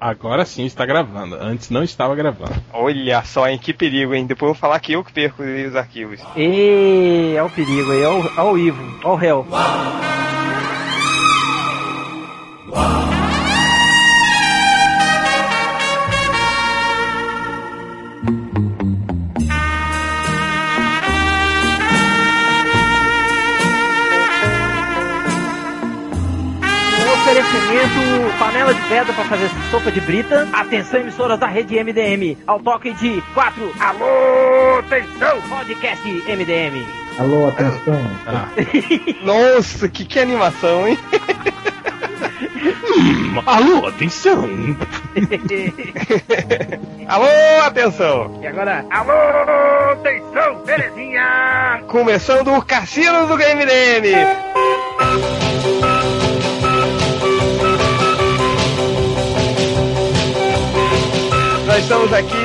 Agora sim está gravando. Antes não estava gravando. Olha só, hein? Que perigo, hein? Depois eu vou falar que eu que perco os arquivos. E é o perigo aí, é o, é o Ivo, é o réu. oferecimento panela de pedra para fazer sopa de brita. Atenção, emissoras da rede MDM. Ao toque de 4. Alô, atenção, podcast MDM. Alô, atenção. Ah. Nossa, que, que animação, hein? hum, alô, atenção. alô, atenção. E agora, alô, atenção, belezinha. Começando o Cassino do MDM. Estamos aqui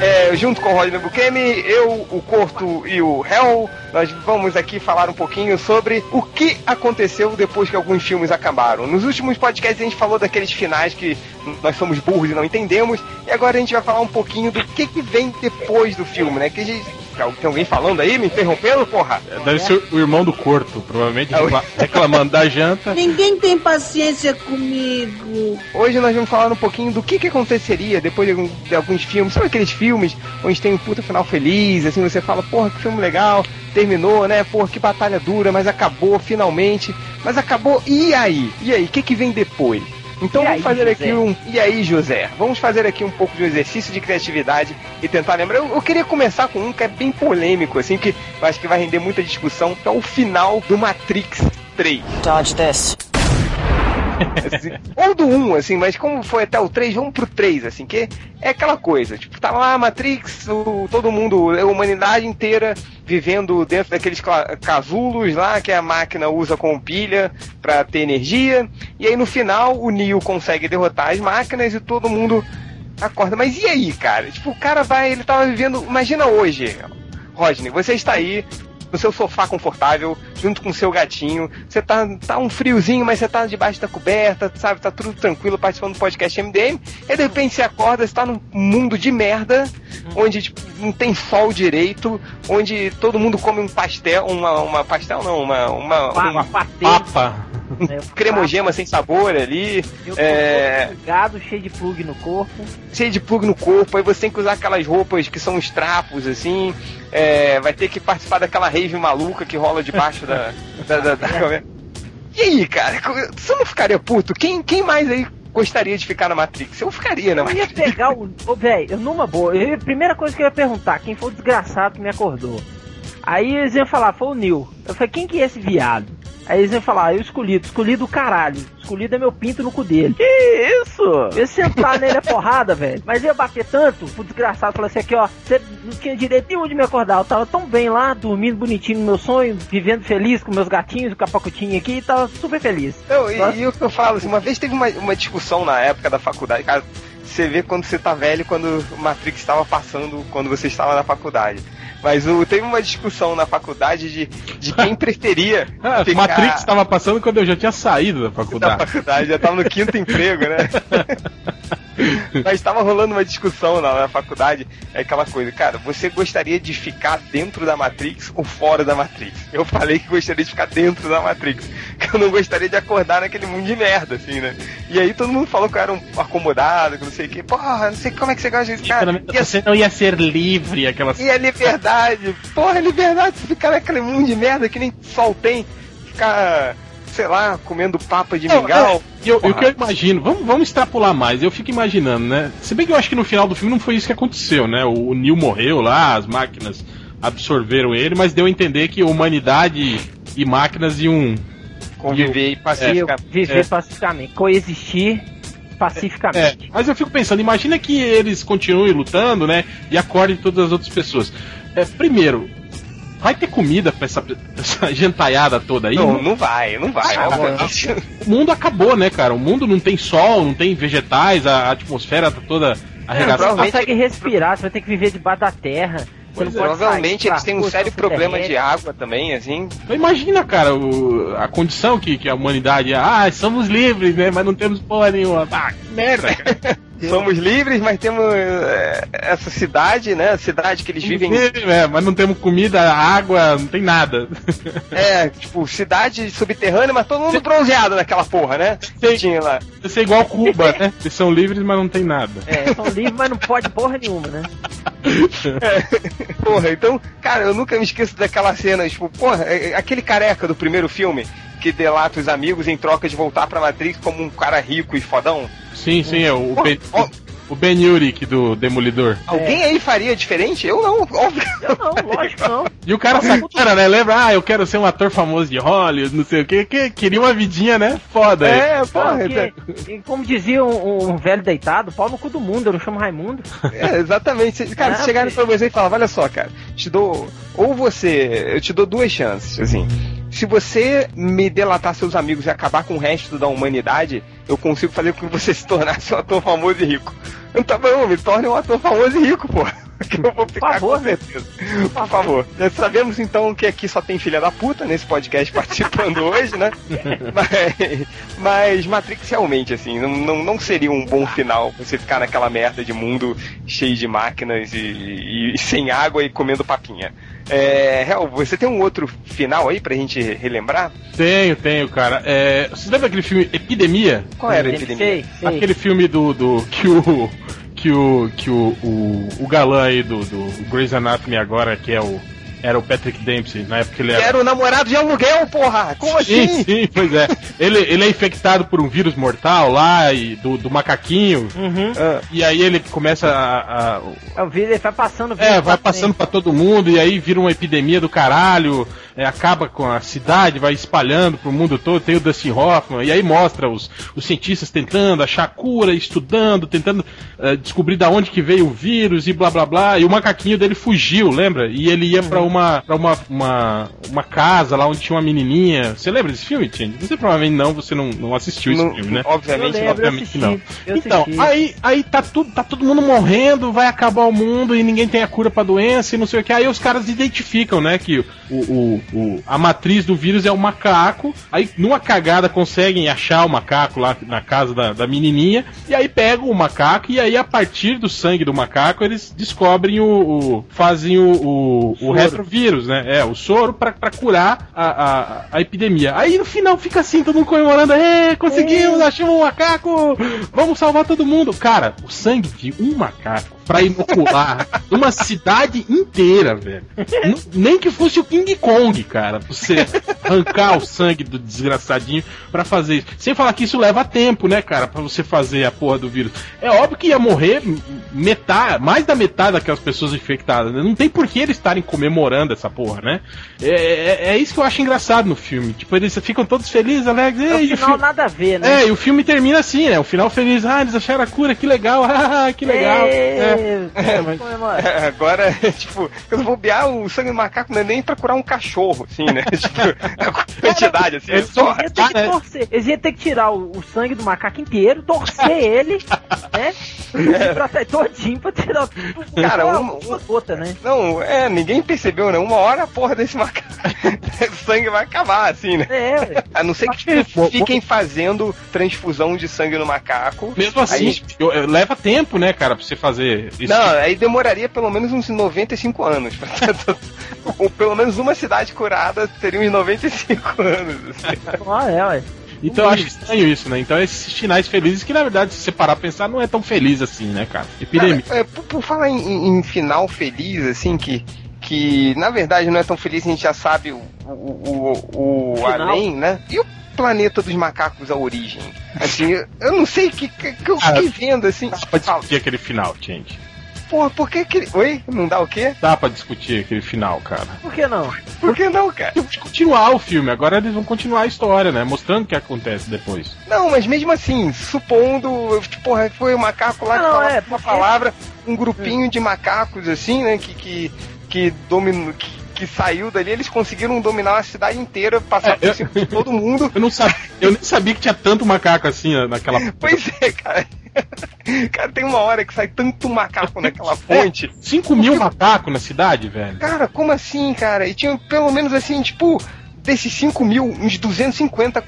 é, junto com o Rodney Bukemi, eu, o Corto e o Hell. Nós vamos aqui falar um pouquinho sobre o que aconteceu depois que alguns filmes acabaram. Nos últimos podcasts a gente falou daqueles finais que nós somos burros e não entendemos, e agora a gente vai falar um pouquinho do que, que vem depois do filme, né? Que a gente tem alguém falando aí, me interrompendo, porra? Deve ser o irmão do Corto, provavelmente reclamando da janta. Ninguém tem paciência comigo. Hoje nós vamos falar um pouquinho do que, que aconteceria depois de, de alguns filmes. Sabe aqueles filmes onde tem um puta final feliz, assim, você fala, porra, que filme legal, terminou, né? Porra, que batalha dura, mas acabou finalmente. Mas acabou, e aí? E aí, o que, que vem depois? Então e vamos aí, fazer José? aqui um. E aí, José? Vamos fazer aqui um pouco de um exercício de criatividade e tentar lembrar. Eu, eu, queria começar com um que é bem polêmico, assim, que eu acho que vai render muita discussão, que é o final do Matrix 3. Dodge this. Assim, ou do 1, assim, mas como foi até o 3, vamos pro 3, assim, que é aquela coisa, tipo, tá lá Matrix, o, todo mundo, a humanidade inteira vivendo dentro daqueles casulos lá que a máquina usa como pilha para ter energia, e aí no final o Neo consegue derrotar as máquinas e todo mundo acorda. Mas e aí, cara? Tipo, o cara vai, ele tava vivendo, imagina hoje, Rodney, você está aí, no seu sofá confortável, junto com o seu gatinho. Você tá, tá um friozinho, mas você tá debaixo da coberta, sabe? Tá tudo tranquilo participando do podcast MDM. E de repente você acorda, você tá num mundo de merda, onde tipo, não tem sol direito, onde todo mundo come um pastel, uma, uma pastel não, uma, uma, uma, uma papa é, cremogema sem sabor ali. Eu é... gado cheio de plug no corpo. Cheio de plug no corpo, aí você tem que usar aquelas roupas que são os trapos, assim. É, vai ter que participar daquela rave maluca que rola debaixo da, da, da, da... E aí, cara, você não ficaria puto? Quem, quem mais aí gostaria de ficar na Matrix? Eu ficaria na Matrix. Eu ia pegar o. Ô, velho, numa boa. Eu, a primeira coisa que eu ia perguntar, quem foi o desgraçado que me acordou? Aí eles iam falar, foi o Neil. Eu falei, quem que é esse viado? Aí eles iam falar, ah, eu escolhido, escolhido o caralho. Escolhido é meu pinto no cu dele. Que isso? Eu sentar nele é porrada, velho. Mas ia bater tanto, o desgraçado falou assim aqui, ó, você não tinha direito nenhum de me acordar. Eu tava tão bem lá, dormindo bonitinho no meu sonho, vivendo feliz com meus gatinhos, o capacutinho aqui, e tava super feliz. Não, e, e, o que eu falo, assim, uma vez teve uma, uma discussão na época da faculdade, cara, você vê quando você tá velho, quando o Matrix estava passando, quando você estava na faculdade. Mas o, teve uma discussão na faculdade de, de quem preferia. ah, ficar... Matrix estava passando quando eu já tinha saído da faculdade. Da faculdade, já estava no quinto emprego, né? Mas estava rolando uma discussão na, na, faculdade, é aquela coisa, cara, você gostaria de ficar dentro da Matrix ou fora da Matrix? Eu falei que gostaria de ficar dentro da Matrix, que eu não gostaria de acordar naquele mundo de merda, assim, né? E aí todo mundo falou que eu era um acomodado, que não sei o que, porra, não sei como é que você gosta disso, cara. Ia... Você não ia ser livre, aquela E a liberdade, porra, liberdade, ficar naquele mundo de merda que nem sol tem, ficar sei lá, comendo papa de mingau. É, eu, eu, que eu imagino, vamos, vamos extrapolar mais, eu fico imaginando, né? Se bem que eu acho que no final do filme não foi isso que aconteceu, né? O, o Neil morreu lá, as máquinas absorveram ele, mas deu a entender que humanidade e máquinas iam conviver iam, pacificamente. É, viver é. pacificamente, coexistir pacificamente. É, mas eu fico pensando, imagina que eles continuem lutando, né? E acordem todas as outras pessoas. É, primeiro, Vai ter comida pra essa, essa gentaiada toda aí? Não, não vai, não vai. Ah, o mundo acabou, né, cara? O mundo não tem sol, não tem vegetais, a atmosfera tá toda arregaçada. Você não consegue respirar, você vai ter que viver debaixo da terra. Pois é, provavelmente eles têm um sério problema de água também, assim. Então imagina, cara, o, a condição que, que a humanidade é, ah, somos livres, né? Mas não temos porra nenhuma. Ah, que merda, cara. Somos livres, mas temos é, essa cidade, né? A cidade que eles vivem. É, mas não temos comida, água, não tem nada. É, tipo, cidade subterrânea, mas todo mundo bronzeado naquela porra, né? Sei. Tinha lá. Isso é igual Cuba, né? Eles são livres, mas não tem nada. É, são livres, mas não pode porra nenhuma, né? É. Porra, então, cara, eu nunca me esqueço daquela cena, tipo, porra, é- é aquele careca do primeiro filme que delata os amigos em troca de voltar pra Matrix como um cara rico e fodão. Sim, sim, é o, ben, ó. O Ben Urich do Demolidor. Alguém aí faria diferente? Eu não, óbvio. Eu não, lógico não. E o cara sacana, né? Lembra? Ah, eu quero ser um ator famoso de Hollywood, não sei o que, que queria uma vidinha, né? Foda. aí. É, porra, Não, que- e como dizia um, um velho deitado, pau no cu do mundo, eu não chamo Raimundo. É, exatamente. Cara, se chegarem filho. pra você e falar, olha só, cara, te dou. Ou você. Eu te dou duas chances, assim. Se você me delatar seus amigos e acabar com o resto da humanidade, eu consigo fazer com que você se tornasse um ator famoso e rico. Então tá bom, me torne um ator famoso e rico, pô. Que eu vou ficar favor, com né? certeza. Por favor. Já sabemos então que aqui só tem filha da puta nesse podcast participando hoje, né? Mas, mas Matrix realmente, assim, não, não, não seria um bom final você ficar naquela merda de mundo cheio de máquinas e, e- e sem água e comendo papinha. É, Hel, você tem um outro final aí pra gente relembrar? Tenho, tenho, cara. É, você lembra aquele filme Epidemia? Qual era a epidemia? sei, sei. Aquele filme do, do que o que o que o, o, o galã aí do, do Grey's Anatomy agora que é o era o Patrick Dempsey na época que ele era era o namorado de aluguel, porra! Como Sim, assim? sim, pois é. Ele, ele é infectado por um vírus mortal lá e do, do macaquinho. Uhum. Ah, E aí ele começa a, a- Eu vi, ele vai passando. É, vídeo vai pra passando pra todo mundo e aí vira uma epidemia do caralho, é, acaba com a cidade, vai espalhando pro mundo todo, tem o Dustin Hoffman, e aí mostra os, os cientistas tentando achar cura, estudando, tentando eh, descobrir da onde que veio o vírus e blá blá blá, e o macaquinho dele fugiu, lembra? E ele ia pra uma, pra uma, uma, uma casa lá onde tinha uma menininha. Você lembra desse filme, Tim? Você provavelmente não, você não, não assistiu esse não- filme, né? Obviamente não. lembro, obviamente assisti. não. Então, aí, aí tá, tudo, tá todo mundo morrendo, vai acabar o mundo e ninguém tem a cura pra doença e não sei o que. Aí os caras identificam, né, que o, o, o- a matriz do vírus é o macaco. Aí, numa cagada, conseguem achar o macaco lá na casa da, da menininha. E aí pegam o macaco e aí, a partir do sangue do macaco, eles descobrem o. o- fazem o, o, o retrovírus, né? É, o soro pra, pra curar a, a, a epidemia. Aí no final fica assim, todo mundo comemorando. É, conseguimos, achamos um macaco! Vamos salvar todo mundo. Cara, o sangue de um macaco pra inocular uma cidade inteira, velho. Nem que fosse o King Kong, cara, pra você arrancar o sangue do desgraçadinho pra fazer isso. Sem falar que isso leva tempo, né, cara, pra você fazer a porra do vírus. É óbvio que ia morrer metade, mais da metade daquelas pessoas infectadas. né? Não tem por que eles estarem comemorando essa porra, né? É, é, é isso que eu acho engraçado no filme. Tipo, eles ficam todos felizes, alegres. No "Ei, e o final fi- nada a ver, né? é, e o filme termina assim, né? O final feliz, ah, eles acharam a cura, que legal, ah, que legal. É. É, mas-. É, Agora, tipo, eu vou bobear o sangue do macaco não é nem pra curar um cachorro, assim, né? tipo, a quantidade, assim, é Eles só. Eles iam ter que é. torcer. Eles iam ter que tirar o, o sangue do macaco inteiro, torcer ele, né? Pra sair todinho pra tirar o Cara, uma, um- uma gota, né? Não, é, ninguém percebeu, né? Uma hora a porra desse macaco. o sangue vai acabar, assim, né? É. A não ser que tipo, fiquem fazendo transfusão de sangue no macaco. Mesmo assim, Aí- eu- eu- leva tempo, né, cara, pra você fazer isso. Não, aí demoraria pelo menos uns 95 anos. Ou pelo menos uma cidade curada teria uns 95 anos. assim. Ah, é, ué. Então eu acho estranho isso, né? Então esses finais felizes que, na verdade, se você parar pra pensar, não é tão feliz assim, né, cara? Epidemia. Cara, é, por, por falar em- em final feliz, assim, que, que na verdade não é tão feliz, a gente já sabe o, o, o, o além, né? E o planeta dos macacos, a origem? Assim, eu, eu não sei o que, que, que eu Cara, fiquei vendo, assim. Dá pra discutir aquele final, gente. porra, por que que... Oi? Não dá o quê? Dá pra discutir aquele final, cara. Por que não? Por que não, cara? Tem que continuar o filme, agora eles vão continuar a história, né? Mostrando o que acontece depois. Não, mas mesmo assim, supondo, tipo, porra, foi o macaco lá que Não, falava é, uma porque- palavra, um grupinho de macacos, assim, né, que, que, que dominou, que, que saiu dali, eles conseguiram dominar a cidade inteira, passar É, por eu- cima de todo mundo. Eu não sabia, eu nem sabia que tinha tanto macaco assim naquela. Pois é, cara. Cara, tem uma hora que sai tanto macaco naquela ponte. 5 mil macacos na cidade, velho. Cara, como assim, cara? E tinha pelo menos assim, tipo, desses 5 mil, uns 250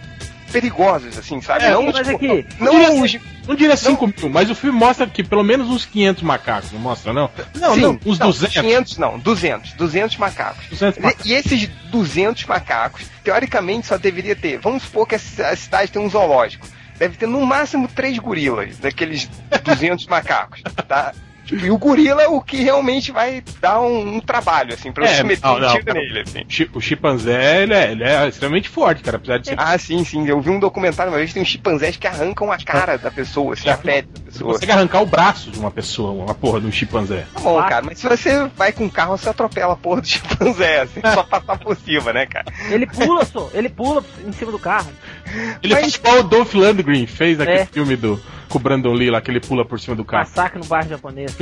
perigosos, assim, sabe? É, não, mas tipo, aqui, não diria os. Não diria 5 mil, mas o filme mostra que pelo menos uns 500 macacos, não mostra, não? Não, Sim, não, uns não, 200. 500 não, 200. 200 macacos. 200 macacos. E, e esses 200 macacos, teoricamente, só deveria ter. Vamos supor que a cidade tem um zoológico. Deve ter no máximo três gorilas, daqueles 200 macacos, tá? Tipo, e o gorila é o que realmente vai dar um, um trabalho, assim, pra É, você meter não, um tiro não. nele, assim. O chi- O chimpanzé, ele é, ele é extremamente forte, cara, apesar de ser... Ah, sim, sim. Eu vi um documentário uma vez, tem uns chimpanzés que arrancam a cara da pessoa, assim, a pele da Você pessoa. consegue arrancar o braço de uma pessoa, uma porra de um chimpanzé. Tá bom, cara, mas se você vai com um carro, você atropela a porra do chimpanzé, assim, só passar por cima, né, cara? Ele pula, só, ele pula em cima do carro. Ele Mas- faz igual o Dolph Lundgren fez naquele É. filme do, com o Brandon Lee lá, que ele pula por cima do carro. Massacre no bairro japonês.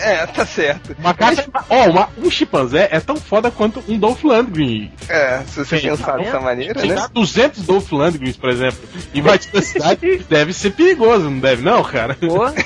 É, tá certo. Uma caça, ó, uma- um chimpanzé é tão foda quanto um Dolph Lundgren. É, se você Sim. pensar dessa maneira, Se né? dá 200 Dolph Lundgrens, por exemplo, invadindo a cidade, deve ser perigoso, não deve não, cara?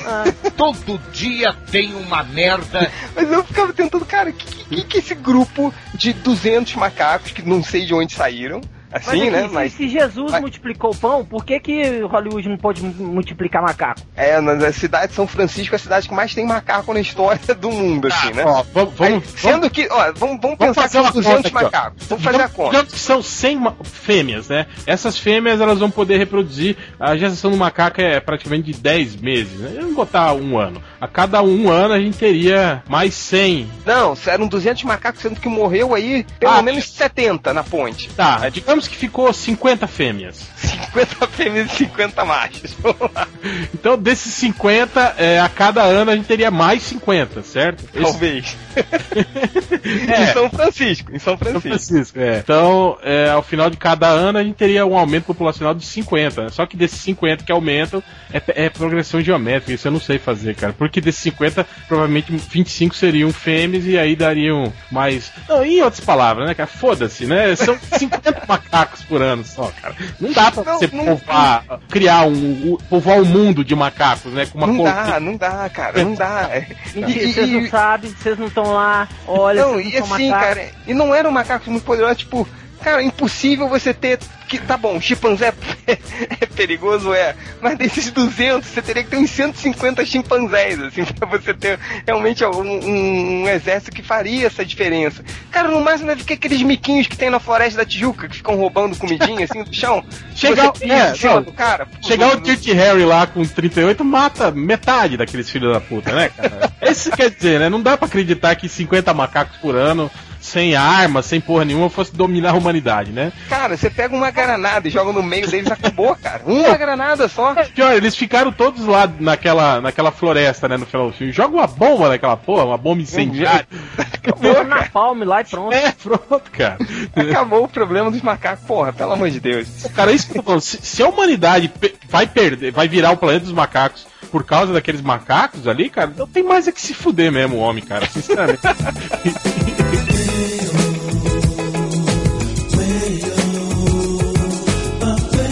Ah, Todo dia tem uma merda. Mas eu ficava tentando, cara, que, que, que esse grupo de 200 macacos, que não sei de onde saíram, assim, aqui, né? se, Mas se Jesus mas- multiplicou o pão, por que, que Hollywood não pode mu- multiplicar macaco? é, na cidade de São Francisco é a cidade que mais tem macaco na história do mundo, assim, né? Ó, vamos, Aí, vamos, sendo que, ó, vamos, vamos Vamos pensar que fazer são uma 200 conta aqui, ó. macacos. Vamos fazer a conta. digamos que são 100 ma- fêmeas, né? Essas fêmeas elas vão poder reproduzir. A gestação do macaco é praticamente de 10 meses, né? Vamos botar um ano. A cada um ano a gente teria mais 100. Não, eram 200 macacos, sendo que morreu aí pelo Ah. menos 70 na ponte. Tá, digamos que ficou 50 fêmeas. 50 fêmeas e 50 machos. Então, desses 50, é, a cada ano a gente teria mais 50, certo? Esse- Talvez. É. Em São Francisco, em São São Francisco. Francisco, é. Então, é, ao final de cada ano, a gente teria um aumento populacional de 50. né? Só que desses 50 que aumentam, é, é progressão geométrica. Isso eu não sei fazer, cara. Porque desses 50, provavelmente 25 seriam fêmeas e aí dariam mais. Não, em outras palavras, né, cara? Foda-se, né? São 50 macacos por ano só, cara. Não dá pra Não, você não- povoar, criar um. povoar um mundo de macacos, né? Com uma Não cor- dá, não dá, cara, não dá. E- vocês e- não sabem, vocês não estão lá, olha, Não, vocês e não assim, macacos. cara, e não eram macacos muito poderosos, tipo, cara, impossível você ter. Que, tá bom, chimpanzé é perigoso, é, mas desses 200 você teria que ter uns 150 chimpanzés, assim, pra você ter realmente um, um- um exército que faria essa diferença. Cara, no máximo deve ter aqueles miquinhos que tem na floresta da Tijuca, que ficam roubando comidinha, assim, do chão. Chegar- é, não, cara. Chegar o do- Dirty Harry lá com 38 mata metade daqueles filhos da puta, né, cara? Isso quer dizer, né? Não dá pra acreditar que 50 macacos por ano, sem arma, sem porra nenhuma, fosse dominar a humanidade, né? Cara, você pega uma granada e joga no meio deles, acabou, cara. Uma granada só. Pior, eles ficaram todos lá naquela, naquela floresta, né, no final do filme. Joga uma bomba naquela porra, uma bomba incendiária. Joga na palme lá e pronto. É, pronto, cara. Acabou o problema dos macacos, porra, pelo amor de Deus. Cara, é isso que eu tô falando. Se, se a humanidade vai perder, vai virar o planeta dos macacos por causa daqueles macacos ali, cara, não tem mais é que se fuder mesmo o homem, cara, sinceramente.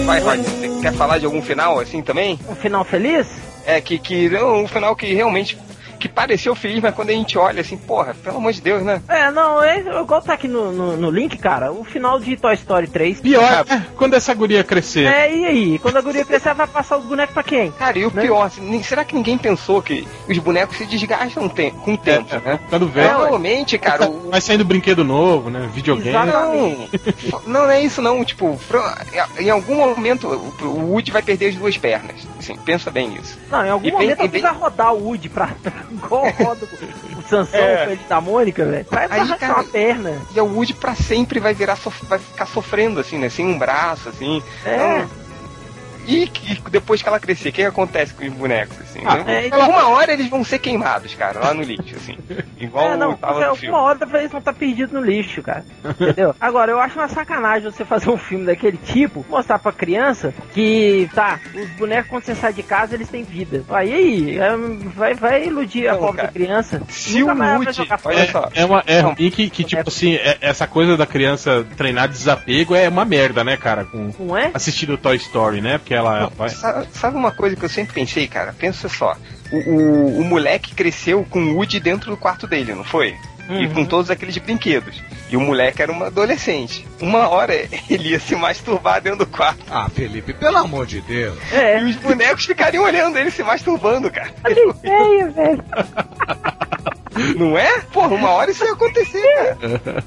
Vai, Rod, você quer falar de algum final assim também? Um final feliz? É, que, que um final que realmente que pareceu feliz, mas quando a gente olha assim, porra, pelo amor de Deus, né? É, não, é igual tá aqui no, no, no link, cara, o final de Toy Story 3. Pior é quando essa guria crescer. É, e aí? Quando a guria crescer, vai passar os bonecos pra quem? Cara, e o Né? pior, assim, será que ninguém pensou que os bonecos se desgastam te- com o tempo, É, né? Ficando velho. Provavelmente, cara, o, Vai saindo brinquedo novo, né? Videogame. Exatamente. Não, não, não é isso não, tipo, em algum momento o, Woody vai perder as duas pernas. Assim, pensa bem nisso. Não, em algum E momento alguém bem- vai rodar o Woody pra. Igual roda o Sansão, É. o filho da Mônica, velho. Vai Aí, arrancar cara, uma perna. E o Woody pra sempre vai virar sof- vai ficar sofrendo assim, né? Sem um braço, assim. É. Então, e, que- depois que ela crescer, o que, que acontece com os bonecos, assim? Ah, né? é, então- Uma hora eles vão ser queimados, cara, lá no lixo, assim. Igual É, não, tava porque no filme. uma hora eles vão estar perdidos no lixo, cara. Entendeu? Agora, eu acho uma sacanagem você fazer um filme daquele tipo, mostrar pra criança que, tá, os bonecos quando você sai de casa, eles têm vida. Aí, aí, é, vai, vai iludir a Não, pobre cara. da criança. Se o olha só. É, uma, é Não. ruim que, que, tipo assim, é- essa coisa da criança treinar desapego é uma merda, né, cara? Com Não é? assistindo Toy Story, né? Porque ela, vai. Sabe uma coisa que eu sempre pensei, cara? Pensa só. O, o, o moleque cresceu com o Woody dentro do quarto dele, não foi? e Uhum. com todos aqueles brinquedos. E o moleque era uma adolescente. Uma hora ele ia se masturbar dentro do quarto. Ah, Felipe, pelo amor de Deus. É, E os bonecos ficariam olhando ele se masturbando, cara. olha feio, velho. Não é? Porra, uma hora isso ia acontecer, cara.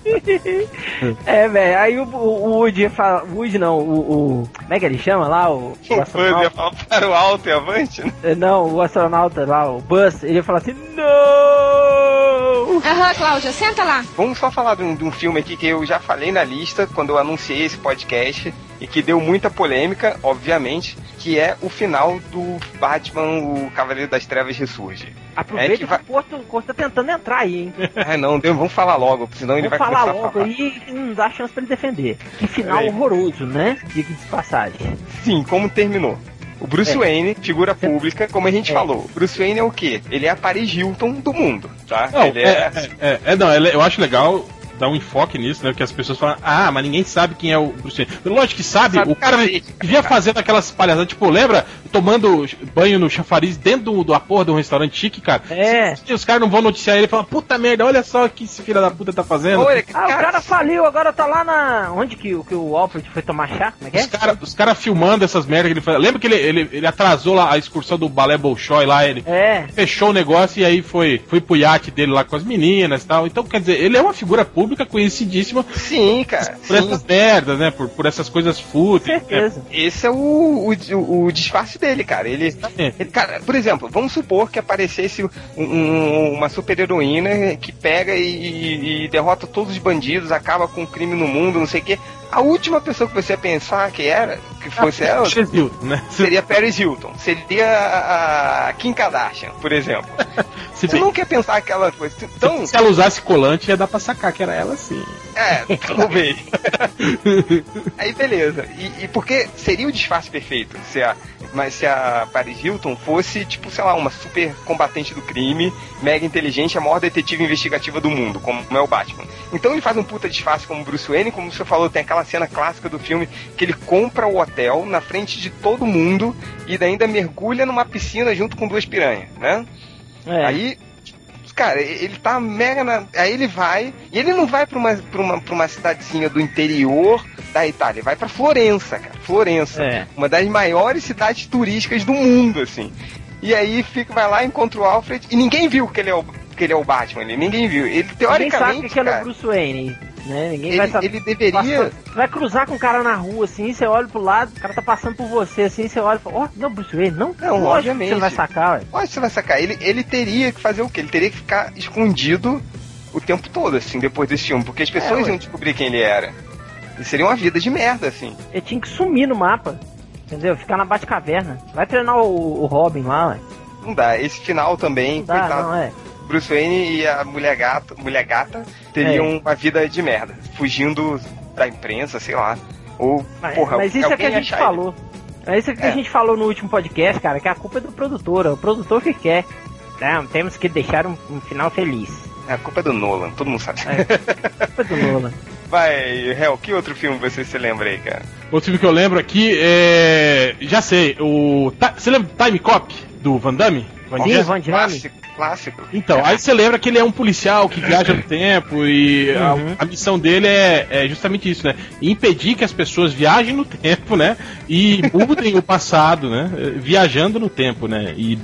É, velho. Aí o, o, o Woody fala. O Woody não, o, o. Como é que ele chama lá? O, o Pô, ia falar para o alto e avante, né? Eh, Não, o astronauta lá, o Buzz, ele fala assim: Não! Aham, Cláudia, senta lá. Vamos só falar de um, de um filme aqui que eu já falei na lista quando eu anunciei esse podcast e que deu muita polêmica, obviamente, que é o final do Batman, o Cavaleiro das Trevas Ressurge. Aproveita É que, que vai- o Porto, o Porto tá tentando entrar aí, hein? Ah, não, Deus, vamos falar logo, senão ele Vamos vai falar começar a logo falar. e não dá chance pra ele defender. Que final Peraí. horroroso, né? Diga de passagem. Sim, como terminou? O Bruce É. Wayne, figura pública, como a gente É. falou. Bruce Wayne é o quê? Ele é a Paris Hilton do mundo, tá? Não, ele é, é, é, é, não, ele- eu acho legal dar um enfoque nisso, né? Que as pessoas falam, ah, mas ninguém sabe quem é o Bruce Wayne. Lógico que sabe, Sabe o cara cacete, vivia cara. fazendo aquelas palhaçadas, tipo, lembra? Tomando banho no chafariz dentro do, da porra de um restaurante chique, cara. É. Se- se os caras não vão noticiar ele e falam, puta merda, olha só o que esse filho da puta tá fazendo. Olha, Ah, o cara faliu, agora tá lá na. Onde que, o- que o Alfred foi tomar chá? Como é que é? Os caras os cara filmando essas merdas que ele faz. Lembra que ele, ele, ele atrasou lá a excursão do balé Bolshoi lá, ele É. fechou o negócio e aí foi, foi pro iate dele lá com as meninas e tal. Então, quer dizer, ele é uma figura pública conhecidíssima Sim, cara. por sim. essas merdas, né? Por, por essas coisas fúteis. né? Esse é o, o, o disfarce dele, cara. Ele, É. ele- cara, por exemplo, vamos supor que aparecesse um- um- uma super heroína que pega e, e derrota todos os bandidos, acaba com o crime no mundo, não sei o quê. A última pessoa que você ia pensar que era, que fosse ela, Brasil, né? seria Paris Hilton. Seria a, a Kim Kardashian, por exemplo. Se, Você bem, não quer pensar aquela coisa. Então, se ela usasse colante, ia dar pra sacar que era ela sim. É, talvez. Aí beleza. E, e porque seria o disfarce perfeito se a, mas se a Paris Hilton fosse, tipo, sei lá, uma super combatente do crime, mega inteligente, a maior detetive investigativa do mundo, como é o Batman. Então ele faz um puta disfarce como Bruce Wayne, como você falou, tem aquela cena clássica do filme que ele compra o hotel na frente de todo mundo e ainda mergulha numa piscina junto com duas piranhas, né? É. Aí, cara, ele tá mega na. Aí ele vai. E ele não vai pra uma, pra uma, pra uma cidadezinha do interior da Itália, ele vai pra Florença, cara. Florença. É. Uma das maiores cidades turísticas do mundo, assim. E aí fica, vai lá, encontra o Alfred. E ninguém viu que ele é o, que ele é o Batman. Ninguém viu. Ele, Ninguém teoricamente. sabe que ele é cara, o Bruce Wayne, né? Ninguém vai ele, saber. ele deveria. Passa- vai cruzar com o cara na rua assim, você olha pro lado, o cara tá passando por você assim, você olha e fala, ó, não, Bruce Wayne, não? Não, Lógico obviamente. Que você vai sacar, ué. Olha, você vai sacar. Ele, ele teria que fazer o quê? Ele teria que ficar escondido o tempo todo, assim, depois desse filme. Porque as pessoas ué. iam descobrir quem ele era. E seria uma vida de merda, assim. Ele tinha que sumir no mapa. Entendeu? Ficar na Batcaverna. Vai treinar o, o Robin lá, ué. Não dá. Esse final também, Não dá, coitado. não, é. Bruce Wayne e a mulher gata, mulher gata teriam É. uma vida de merda. Fugindo da imprensa, sei lá. Ou, Mas, porra, mas isso é que a gente achar ele. falou. É isso que É. a gente falou no último podcast, cara, que a culpa é do produtor, é o produtor que quer. Não, temos que deixar um, um final feliz. A culpa é do Nolan, todo mundo sabe. É. Culpa do Lola. Vai, Hel, que outro filme você se lembra aí, cara? Outro filme que eu lembro aqui é. Já sei, o. Você lembra do Time Cop do Van Damme? Van Sim, Diesel? Van Damme. Clássico, clássico. Então, aí você lembra que ele é um policial que viaja no tempo e a- Uhum. a, missão dele é, é justamente isso, né? Impedir que as pessoas viajem no tempo, né? E mudem o passado, né? Viajando no tempo, né? E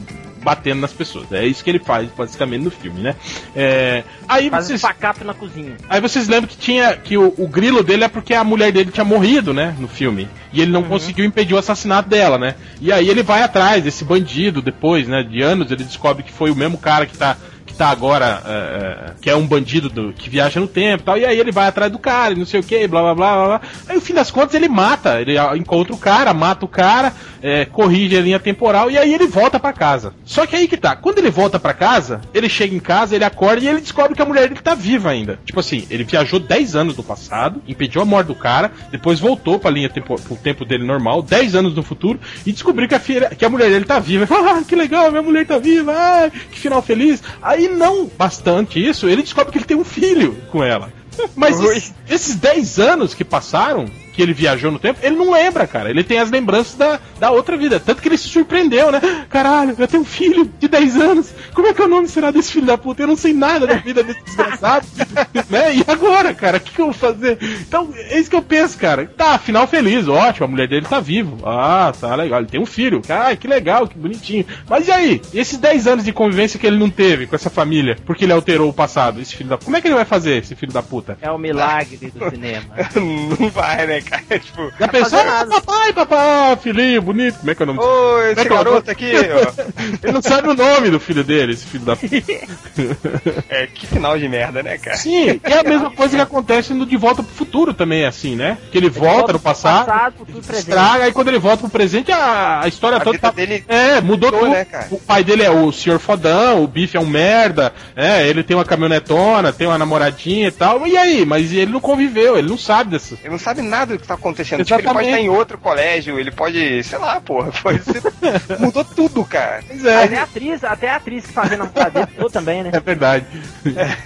batendo nas pessoas. É isso que ele faz, basicamente, no filme, né? É, aí Faz um vocês. pacato na cozinha. Aí vocês lembram que tinha que o, o grilo dele é porque a mulher dele tinha morrido, né, no filme. E ele não conseguiu impedir o assassinato dela, né? E aí ele vai atrás desse bandido depois, né, de anos, ele descobre que foi o mesmo cara que tá que tá agora, é, é, que é um bandido do- que viaja no tempo e tal, e aí ele vai atrás do cara, e não sei o que, blá blá blá blá. Aí no fim das contas ele mata, ele encontra o cara, mata o cara, é, corrige a linha temporal, e aí ele volta pra casa. Só que aí que tá, quando ele volta pra casa, ele chega em casa, ele acorda e ele descobre que a mulher dele tá viva ainda. Tipo assim, ele viajou 10 anos no passado, impediu a morte do cara, depois voltou pra linha tempo, pro tempo dele normal, 10 anos no futuro, e descobriu que a, filha, que a mulher dele tá viva. Ah, que legal, minha mulher tá viva, ah, que final feliz. Aí não bastante isso, ele descobre que ele tem um filho com ela. Mas esses 10 anos que passaram, que ele viajou no tempo, ele não lembra, cara. Ele tem as lembranças da, da outra vida. Tanto que ele se surpreendeu, né? Caralho, eu tenho um filho de 10 anos. Como é que é o nome será desse filho da puta? Eu não sei nada da vida desse desgraçado. né? E agora, cara? O que, que eu vou fazer? Então, é isso que eu penso, cara. Tá, final feliz, ótimo. A mulher dele tá vivo. Ah, tá legal. Ele tem um filho. Ai, que legal, que bonitinho. Mas e aí? E esses 10 anos de convivência que ele não teve com essa família? Porque ele alterou o passado, esse filho da Como é que ele vai fazer, esse filho da puta? É o milagre do cinema. não vai, né, cara? Tipo, Já pensou? Ah, papai, papai, filhinho, bonito. Como é que é o nome? ô, esse é é garoto aqui, ó. Ele não sabe o nome do filho dele, esse filho da É, que final de merda, né, cara? Sim, é a mesma coisa que acontece no De Volta pro Futuro também, é assim, né? Que ele volta no passado, passado, futuro, estraga, aí quando ele volta pro presente, a, a história A toda tá... dele É, mudou mudou, tudo. né, cara? O pai dele é o senhor fodão, o bife é um merda, é, ele tem uma caminhonetona, tem uma namoradinha e tal. E aí? Mas ele não conviveu, ele não sabe dessas. Ele não sabe nada do que tá acontecendo. Tipo, ele pode estar em outro colégio, ele pode, sei lá, porra, pode ser. Mudou tudo, cara. Pois Até é. a atriz, até a atriz que fazia namorada dele mudou também, né? É verdade.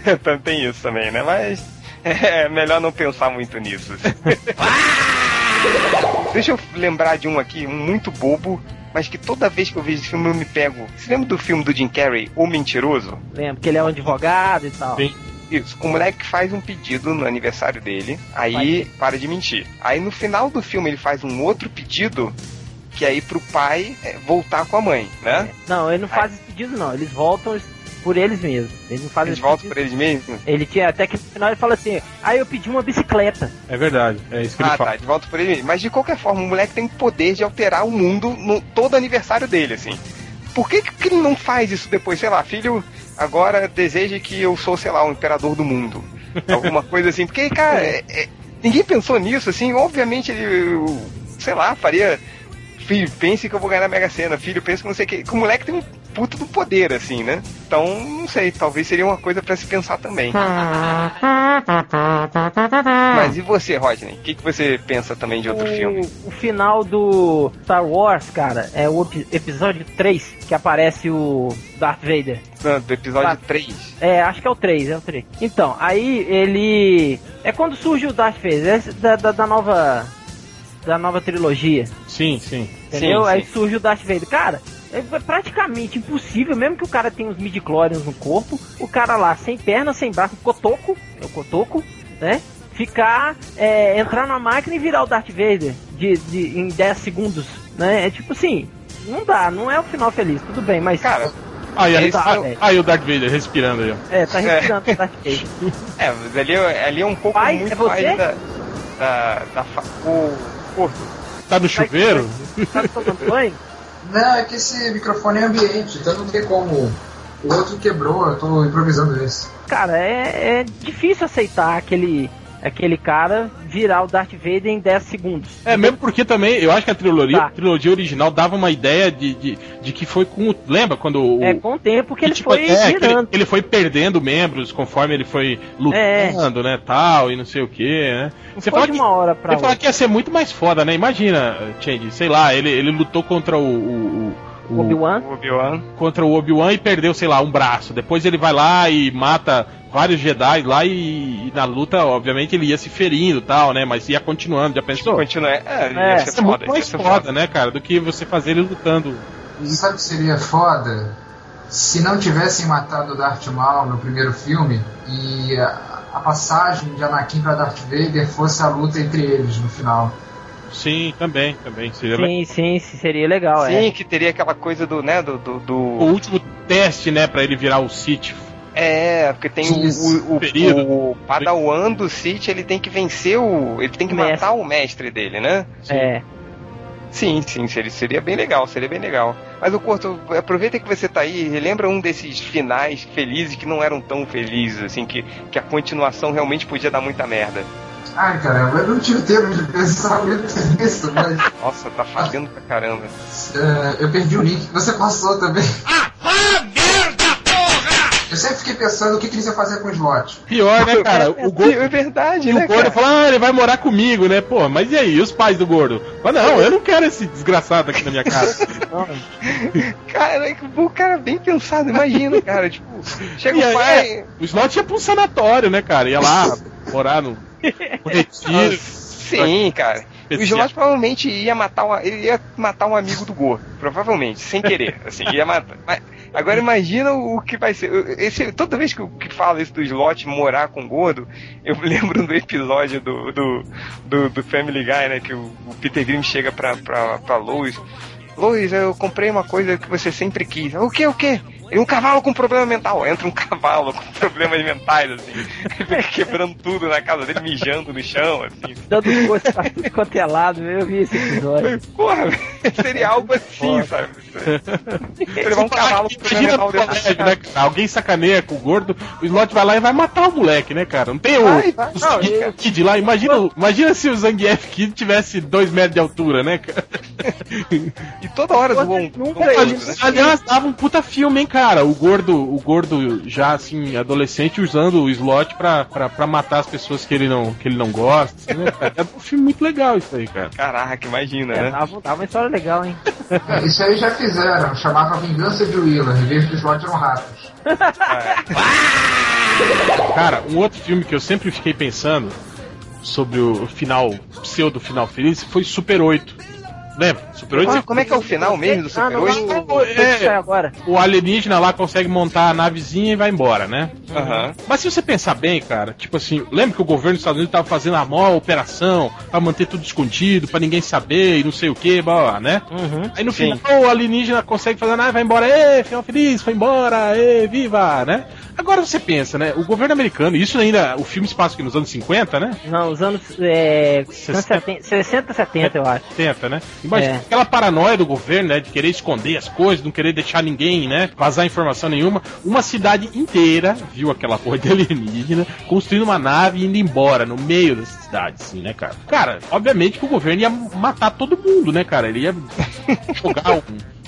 É, tem isso também, né? Mas é melhor não pensar muito nisso. Deixa eu lembrar de um aqui, um muito bobo, mas que toda vez que eu vejo esse filme eu me pego. Você lembra do filme do Jim Carrey, O Mentiroso? Lembro que ele é um advogado e tal. Sim. Isso, o moleque faz um pedido no aniversário dele, aí para de mentir. Aí no final do filme ele faz um outro pedido, que é ir pro pai é, voltar com a mãe, né? Não, ele não faz esse pedido, não. Eles voltam por eles mesmos. Eles não fazem Eles voltam pedido. por eles mesmos. Ele tinha até que no final ele fala assim: aí eu pedi uma bicicleta. É verdade. É isso que ele Ah, fala. tá, de volta por ele. Mas de qualquer forma, o moleque tem o poder de alterar o mundo no todo aniversário dele, assim. Por que, que ele não faz isso depois? Sei lá, filho, agora deseja que eu sou, sei lá, o imperador do mundo. Alguma coisa assim. Porque, cara, é- é- ninguém pensou nisso, assim. Obviamente ele, sei lá, faria. Filho, pense que eu vou ganhar na Mega Sena. Filho, pense que não sei o que. Que o moleque tem um puto do poder, assim, né? Então, não sei, talvez seria uma coisa pra se pensar também. Mas e você, Rodney? O que, que você pensa também de outro filme? O, o final do Star Wars, cara, é o epi- episódio 3 que aparece o Darth Vader. Não, do episódio Ah. 3. É, acho que é o 3, é o 3. Então, aí ele. É quando surge o Darth Vader, é da, da, da nova. Da nova trilogia. Sim, sim. Entendeu? Sim, Aí sim. surge o Darth Vader. Cara, é praticamente impossível, mesmo que o cara tenha uns midi-chlorians no corpo, o cara lá sem perna, sem braço, cotoco, é o cotoco, né? Ficar, é, entrar na máquina e virar o Darth Vader de, de, em 10 segundos, né? É tipo assim, não dá, não é o final feliz, tudo bem, mas. Cara, Aí, aí, Tá, aí, aí o Darth Vader respirando aí, ó. é, tá respirando o Darth Vader. é, mas ali, é- ali é um pouco Pai, muito é você? mais da. da, da fa- o. Tá no chuveiro? Tá tomando banho? Não, é que esse microfone é ambiente, então não tem como. O outro quebrou, eu tô improvisando esse. Cara, é, é difícil aceitar aquele, aquele cara virar o Darth Vader em 10 segundos. É, mesmo porque também, eu acho que a trilogia, Tá. a trilogia original dava uma ideia de, de, de que foi com o. Lembra quando o. É com o tempo que ele tipo, foi é, que ele, virando. ele foi perdendo membros conforme ele foi lutando, né, tal, e não sei o que, né? Não Você foi fala de que, uma hora pra você fala outra. que ia ser muito mais foda, né? Imagina, Change, sei lá, ele, ele lutou contra o. o, o- Obi-Wan. O Obi-Wan. contra o Obi-Wan e perdeu, sei lá, um braço. Depois ele vai lá e mata vários Jedi lá e, e na luta, obviamente, ele ia se ferindo e tal, né? Mas ia continuando, já pensou? Continua. É, É, ia ser Isso é muito foda. ia mais ser foda, né, cara, do que você fazer ele lutando. E sabe o que seria foda? Se não tivessem matado o Darth Maul no primeiro filme e a, a passagem de Anakin pra Darth Vader fosse a luta entre eles no final. Sim, também, também. Seria legal. Sim, sim, sim, seria legal, Sim, é. que teria aquela coisa do, né, do, do, do- O último teste, né, pra ele virar o Sith. É, porque tem o, o, o, Padawan do Sith, ele tem que vencer o. Ele tem que matar o mestre dele, né? É. Sim, sim, seria, seria bem legal, seria bem legal. Mas o Corto, aproveita que você tá aí, relembra um desses finais felizes que não eram tão felizes, assim, que, que a continuação realmente podia dar muita merda. Ai caramba, eu não tive tempo de pensar nisso, mas Nossa, tá fazendo pra caramba. é, eu perdi o link. Você passou também. Eu sempre fiquei pensando o que, que eles iam fazer com o slot. Pior, né, cara? O gordo. É verdade, E né, o gordo cara? fala, ah, ele vai morar comigo, né? Pô, mas e aí? E os pais do gordo? Fala, não, eu não quero esse desgraçado aqui na minha casa. Cara, é que o cara bem pensado, imagina, cara, tipo, chega E o aí, pai... é, o Slot ia pra um sanatório, né, cara? Ia lá morar no, no retiro. Sim, cara. O. Slot provavelmente ia matar um, ele ia matar um amigo do Gordo. Provavelmente, sem querer. Assim, ia matar. Mas, agora imagina o que vai ser. Esse, toda vez que, que fala isso do Slot morar com o Gordo, eu lembro do episódio do, do, do, do Family Guy, né? Que o, o Peter Grimm chega pra, pra, pra Lois. Lois, eu comprei uma coisa que você sempre quis. O que, o que? Um cavalo com problema mental. Entra um cavalo com problemas mentais, assim. Fica quebrando tudo na casa dele, mijando no chão, assim. Dando tudo quanto é lado, eu vi esse episódio. Porra, seria algo assim, sabe? Você levar um cavalo com problema Imagina mental dentro né? Alguém sacaneia com o gordo, o Slot vai lá e vai matar o moleque, né, cara? Não tem o, Vai, vai. o Não, eu- Kid lá. Imagina, imagina se o Zangief Kid tivesse dois metros de altura, né, cara? E toda hora um gordo, né? Aliás, dava um puta filme, hein, cara? O gordo, o gordo já assim, adolescente, usando o slot pra, pra, pra matar as pessoas que ele não, que ele não gosta. assim, né, cara? É um filme muito legal isso aí, cara. Caraca, imagina, É, né? dava, dava uma história legal, hein? É, isso aí já fizeram, chamava Vingança de Willa, em vez de slot eram ratos. Cara, um outro filme que eu sempre fiquei pensando sobre o final, pseudo final feliz, foi Super 8. Lembra? Super 8 Ah, como é que é o final mesmo do Ah, Super não, 8? não, não, É. agora. o alienígena lá consegue montar a navezinha e vai embora, né? Aham. Mas se você pensar bem, cara, tipo assim, lembra que o governo dos Estados Unidos tava fazendo a maior operação pra manter tudo escondido, pra ninguém saber e não sei o que, blá, blá, blá, né? Uhum. Aí no Sim. final o alienígena consegue fazer, ah, vai embora, ê, final feliz, foi embora, ê, viva, né? Agora você pensa, né? O governo americano, isso ainda, o filme se passa aqui nos anos 50, né? Não, os anos é, Sessenta. 70, 60, 70, eu acho. 70, né? Imagina É. aquela paranoia do governo, né? De querer esconder as coisas, não querer deixar ninguém, né? Vazar informação nenhuma. Uma cidade inteira viu aquela porra de alienígena construindo uma nave e indo embora no meio dessa cidade, assim, né, cara? Cara, obviamente que o governo ia matar todo mundo, né, cara? Ele ia jogar um.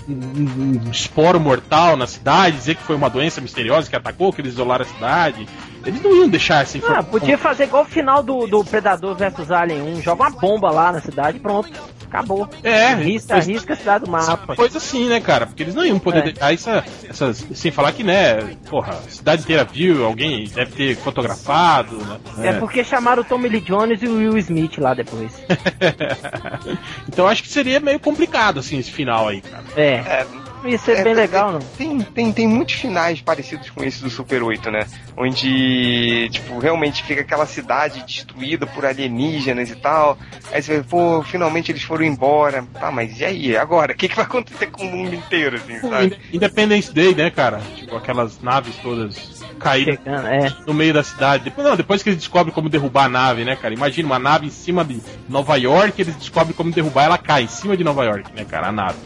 Um, um esporo mortal na cidade, dizer que foi uma doença misteriosa que atacou, que eles isolaram a cidade. Eles não iam deixar essa Ah, informação. podia fazer igual o final do, do Predador vs Alien 1. Joga uma bomba lá na cidade pronto. Acabou. É, Risca, pois- risca a cidade do mapa. Coisa assim, né, cara? Porque eles não iam poder É. deixar essa, essas. Sem falar que, né, porra, a cidade inteira viu, alguém deve ter fotografado, né? É. porque chamaram o Tommy Lee Jones e o Will Smith lá depois. então acho que seria meio complicado, assim, esse final aí, cara. É, É, ia ser É, bem legal, não. Tem, tem, tem muitos finais parecidos com esse do Super 8, né? Onde, tipo, realmente fica aquela cidade destruída por alienígenas e tal. Aí você vê, pô, finalmente eles foram embora. Tá, mas e aí? Agora? O que, que vai acontecer com o mundo inteiro, assim, sabe? Inde- Independence Day, né, cara? Tipo, aquelas naves todas caídas Chegando, é. no meio da cidade. Depois, não, depois que eles descobrem como derrubar a nave, né, cara? Imagina uma nave em cima de Nova York, eles descobrem como derrubar, ela cai em cima de Nova York, né, cara? A nave.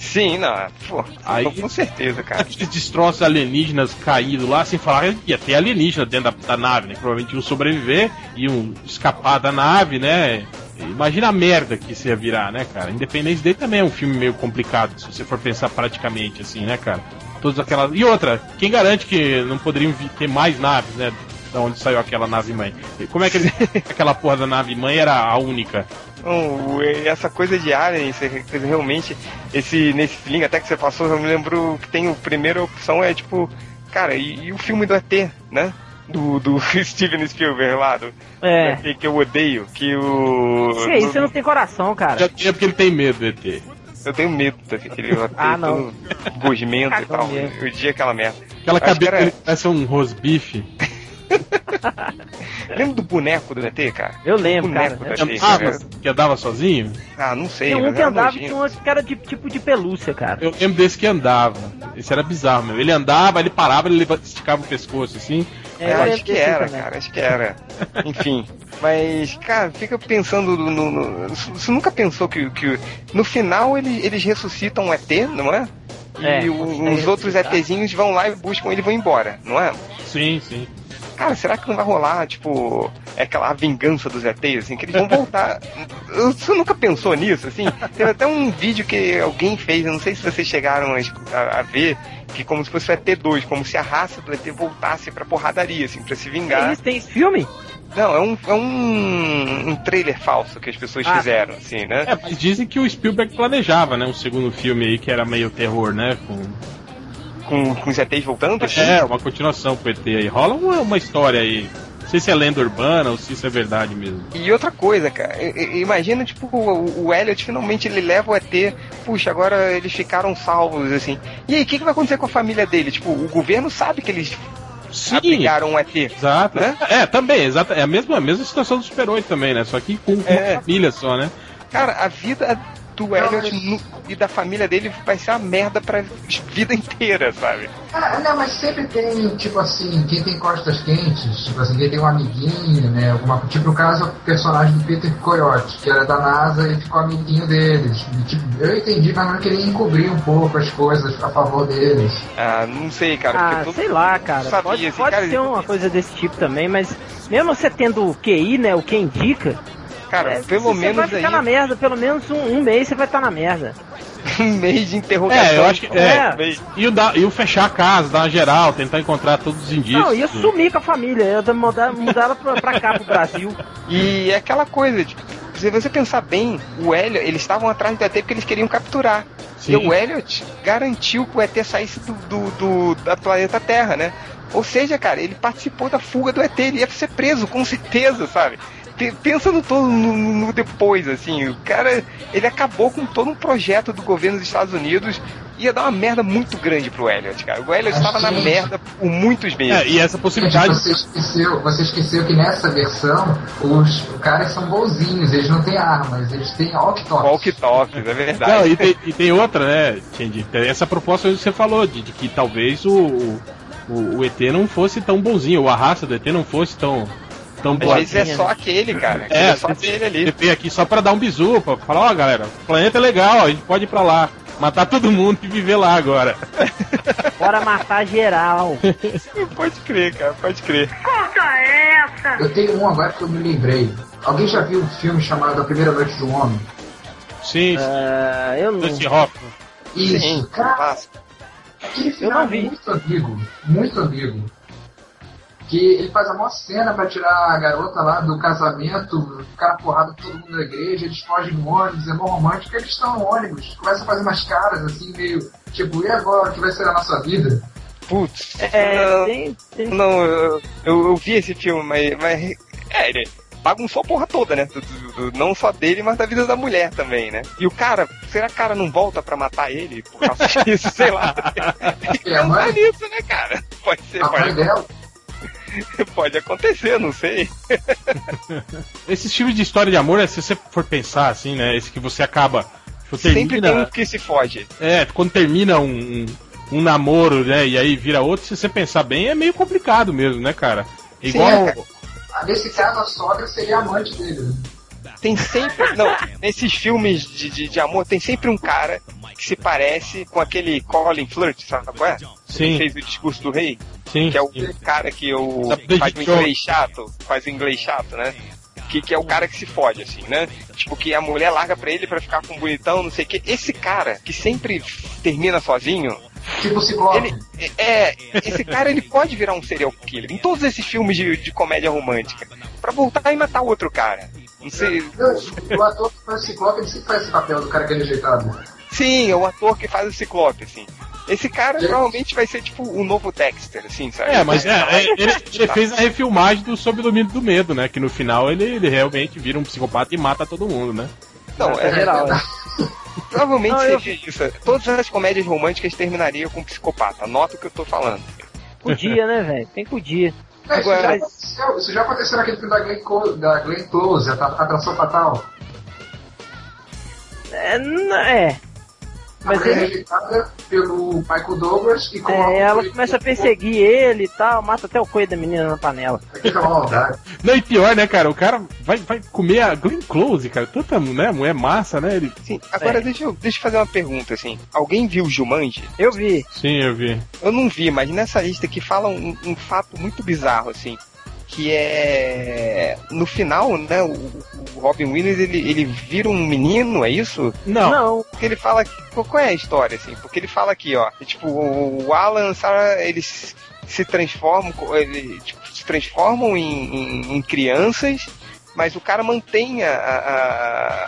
Sim, não, pô, Aí- com certeza, cara. Aqueles destroços alienígenas caídos lá, sem falar que ia ter alienígena dentro da, da nave, né? Provavelmente iam sobreviver, iam escapar da nave, né? Imagina a merda que isso ia virar, né, cara? Independência Day também é um filme meio complicado, se você for pensar praticamente assim, né, cara? Todas aquelas. E outra, quem garante que não poderiam ter mais naves, né? Da onde saiu aquela nave mãe? Como é que eles- aquela porra da nave mãe era a única? Então, essa coisa de Alien, você- realmente, esse, nesse link até que você passou, eu me lembro que tem a primeira opção é tipo, cara, e, e o filme do ET, né? Do, do Steven Spielberg lá, do, É. do ET que eu odeio, que o. Que isso, você não tem coração, cara. Já tinha porque ele tem medo do ET. Eu tenho medo daquele ET Ah, não. todo gosmento e tal. Eu dia aquela merda. Aquela Acho que cabeça era- parece um rosbife. Lembra do boneco do ET, cara? Eu lembro, cara. Boneco né? ET, cara. que andava sozinho? Ah, não sei. Tem um que andava e tinha um era de tipo de pelúcia, cara. Eu lembro desse que andava. Esse era bizarro, meu. Ele andava, ele parava, ele esticava o pescoço assim. É, eu acho que era, também. cara, acho que era. Enfim. Mas, cara, fica pensando no. no- no- você nunca pensou que, que no final ele- eles ressuscitam um ET, não é? E É, o- os outros. ETzinhos vão lá e buscam ele e vão embora, não é? Sim, sim. Cara, será que não vai rolar, tipo, é aquela vingança dos ETs, assim, que eles vão voltar? Você nunca pensou nisso, assim? Teve até um vídeo que alguém fez, eu não sei se vocês chegaram a, a- ver, que como se fosse o ET2, como se a raça do ET voltasse pra porradaria, assim, pra se vingar. tem esse filme? Não, é um, é um, um trailer falso que as pessoas Ah. fizeram, assim, né? É, mas dizem que o Spielberg planejava, né? Um segundo filme aí que era meio terror, né? Com... Com, com os ETs voltando. É, uma continuação pro ET aí. Rola uma, uma história aí. sei se é lenda urbana ou se isso é verdade mesmo. E outra coisa, cara, imagina, tipo, o, o Elliot finalmente ele leva o ET, puxa, agora eles ficaram salvos, assim. E aí, o que, que vai acontecer com a família dele? Tipo, o governo sabe que eles Sim, abrigaram um ET. exato. Né? É, também, exato. É a mesma, a mesma situação do Super 8 também, né? Só que com, com É. uma família só, né? Cara, a vida do Elliot no- e da família dele vai ser uma merda pra vida inteira, sabe? Ah, não, mas sempre tem, tipo assim, quem tem costas quentes, tipo assim, quem tem um amiguinho, né? Alguma, tipo no caso, o personagem do Peter Coyote, que era da NASA e ficou amiguinho deles. E, tipo, eu entendi, mas não queria encobrir um pouco as coisas a favor deles. Ah, não sei, cara. Ah, sei lá, cara. sabia, pode assim, pode cara, ser uma coisa desse tipo também, mas mesmo você tendo o QI, né? O que indica, Cara, é, pelo você menos vai ficar aí, na merda, pelo menos um, um mês você vai estar na merda. um mês de interrogação. É, eu acho que- é. Mês. E o, da, e o fechar a casa, dar uma geral, tentar encontrar todos os indícios. Não, ia sumir com a família, ia mudar, mudar ela pra, pra cá, pro Brasil. E é aquela coisa, tipo, se você pensar bem, o Elliot, eles estavam atrás do ET porque eles queriam capturar. Sim. E o Elliot garantiu que o ET saísse do, do, do- da planeta Terra, né? Ou seja, cara, ele participou da fuga do ET, ele ia ser preso, com certeza, sabe? Pe- Pensa no todo no, no depois, assim, o cara, ele acabou com todo um projeto do governo dos Estados Unidos, ia dar uma merda muito grande pro Elliot, cara. O Elliot estava na merda por muitos meses. É, e essa possibilidade. você esqueceu, você esqueceu que nessa versão os caras são bonzinhos, eles não têm armas, eles têm walkie-talkies. Walkie-talkies, é verdade. Não, e tem, e tem outra, né? Tem Essa proposta que você falou, de, de que talvez o, o, o ET não fosse tão bonzinho, ou a raça do ET não fosse tão, tão Às vezes é só aquele, cara. É, É, só aquele ali. Ele veio aqui só pra dar um bisu, pra falar, ó galera, o planeta é legal, a gente pode ir pra lá, matar todo mundo e viver lá agora. Bora matar geral. Pode crer, cara, pode crer. Eu tenho um agora que eu me lembrei. Alguém já viu um filme chamado A Primeira Noite do Homem? Sim, Ah, eu não. Dustin Hoffman. Isso, Sim, cara, aquele Eu final não vi. muito amigo, muito amigo. Que ele faz a maior cena pra tirar a garota lá do casamento, ficar na porrada todo mundo da igreja, eles fogem no ônibus, é mó romântico, eles estão no ônibus, começam a fazer umas caras assim, meio, tipo, e agora, o que vai ser a nossa vida? Putz. É, não, tem, tem- não eu, eu, eu vi esse filme, mas. mas é, ele bagunçou a porra toda, né? Do- do- do- não só dele, mas da vida da mulher também, né? E o cara, será que o cara não volta pra matar ele por causa disso? Sei lá. Tem que É, a pensar mãe? nisso, né, cara? Pode ser, A mãe pode, dela, pode acontecer, não sei. Esses filmes de história de amor, né, se você for pensar assim, né, esse que você acaba... tipo, Sempre termina, tem um que se foge. É, quando termina um, um, namoro, né, e aí vira outro, se você pensar bem, é meio complicado mesmo, né, cara? Igual... é, cara. ah, nesse caso a sogra seria amante dele. Tem sempre. Não, nesses filmes de, de, de amor, tem sempre um cara que se parece com aquele Colin Flirt, sabe qual é? Sim. Ele fez o discurso do rei, sim, que é o sim. cara que o, faz o inglês chato, faz o inglês chato, né? Que, que é o cara que se fode, assim, né? Tipo, que a mulher larga pra ele pra ficar com um bonitão, não sei o que. Esse cara, que sempre termina sozinho, Tipo o Ciclope. ele, é, esse cara ele pode virar um serial killer. Em todos esses filmes de, de comédia romântica. Pra voltar e matar o outro cara. Não sei. Não, o ator que faz o Ciclope, ele sempre faz esse papel do cara que é rejeitado. Sim, é o ator que faz o Ciclope, assim. Esse cara provavelmente vai ser tipo o novo Dexter, assim, sabe? É, mas é, é, ele, ele fez a refilmagem do Sob Domínio do Medo, né? Que no final ele, ele realmente vira um psicopata e mata todo mundo, né? Não, é, geral, é. Provavelmente Não, eu- seria isso. Todas as comédias românticas terminariam com um psicopata. Nota o que eu tô falando. Podia, né, velho? Tem que podia. Isso, Agora- já aconteceu, isso já aconteceu naquele filme da Glenn, Co- da Glenn Close, a Atra- Atração Fatal. É, é. Mas mulher é ele, rejeitada pelo Michael Douglas e com é, ela começa a perseguir ele e tal, mata até o coelho da menina na panela. É maldade. Não, e pior, né, cara? O cara vai, vai comer a Glenn Close, cara. Tanta né, mulher massa, né? Ele... Sim, agora É. deixa, eu, deixa eu fazer uma pergunta, assim. Alguém viu Jumanji? Eu vi. Sim, eu vi. Eu não vi, mas nessa lista aqui fala um, um fato muito bizarro, assim. Que é. No final, né? O, o Robin Williams ele, ele vira um menino, é isso? Não, Não, Porque ele fala. Qual, qual é a história, assim? Porque ele fala aqui, ó. Tipo, o, o Alan, Sarah, eles se transformam. Ele, tipo, se transformam em, em- em crianças, mas o cara mantém a, a,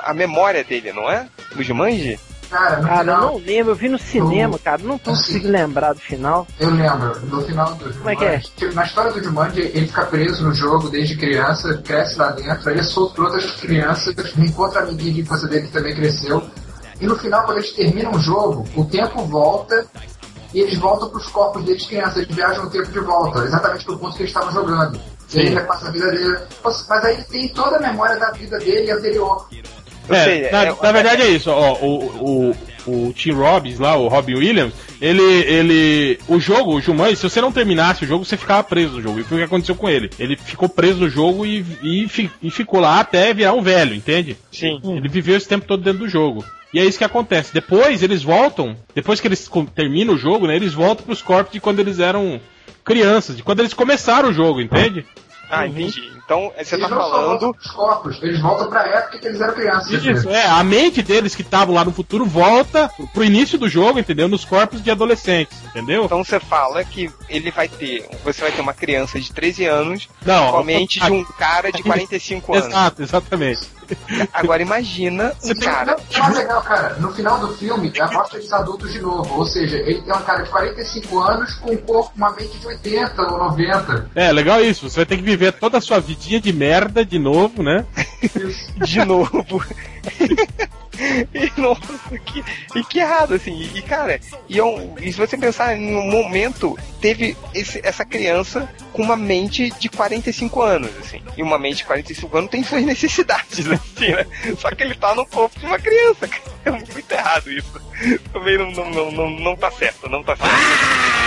a- a memória dele, não é? Do Jumanji? Cara, Cara, eu final, não lembro, eu vi no cinema, cara, não tô Assim. conseguindo lembrar do final. eu lembro, no final do Como é que é? Na história do Jumanji, ele fica preso no jogo desde criança, cresce lá dentro, aí ele é solto por outras crianças, encontra a amiguinha de infância dele que também cresceu. E no final, quando eles terminam o jogo, o tempo volta e eles voltam pros corpos deles crianças, eles viajam o tempo de volta, exatamente pro ponto que eles estavam jogando. E aí ele repassa a vida dele. Mas aí ele tem toda a memória da vida dele anterior. É, seja, na, é- na verdade é isso, ó, o, o, o Tim Robbins lá, o Robin Williams, ele, ele, o jogo, o Jumanji, se você não terminasse o jogo, você ficava preso no jogo, e foi o que aconteceu com ele, ele ficou preso no jogo e, e, fi- e ficou lá até virar um velho, entende? Sim. Ele viveu esse tempo todo dentro do jogo. E é isso que acontece. Depois eles voltam, depois que eles terminam o jogo, né, eles voltam pros corpos de quando eles eram crianças, de quando eles começaram o jogo, entende? Ah, entendi. Então, você tá eles só falando. pros corpos, eles voltam pra época que eles eram crianças. Isso, é, a mente deles que estavam lá no futuro volta pro início do jogo, entendeu? Nos corpos de adolescentes, entendeu? Então você fala que ele vai ter. Você vai ter uma criança de 13 anos Não, com a mente de um cara de 45 anos. Exato, exatamente. Agora imagina um Você cara. Mais legal, cara, no final do filme, é mostra eles adultos de novo. Ou seja, ele tem um cara de 45 anos com um corpo, uma mente de 80 ou 90. É, legal isso. Você vai ter que viver toda a sua vidinha de merda de novo, né? de novo. e, nossa, que, e que errado, assim. E, cara, e, é um- e se você pensar um momento, teve esse- essa criança com uma mente de 45 anos, assim. E uma mente de 45 anos tem suas necessidades, assim, né? Só que ele tá no corpo de uma criança. É muito errado isso. Também não, não, não, não, não tá certo, não tá certo.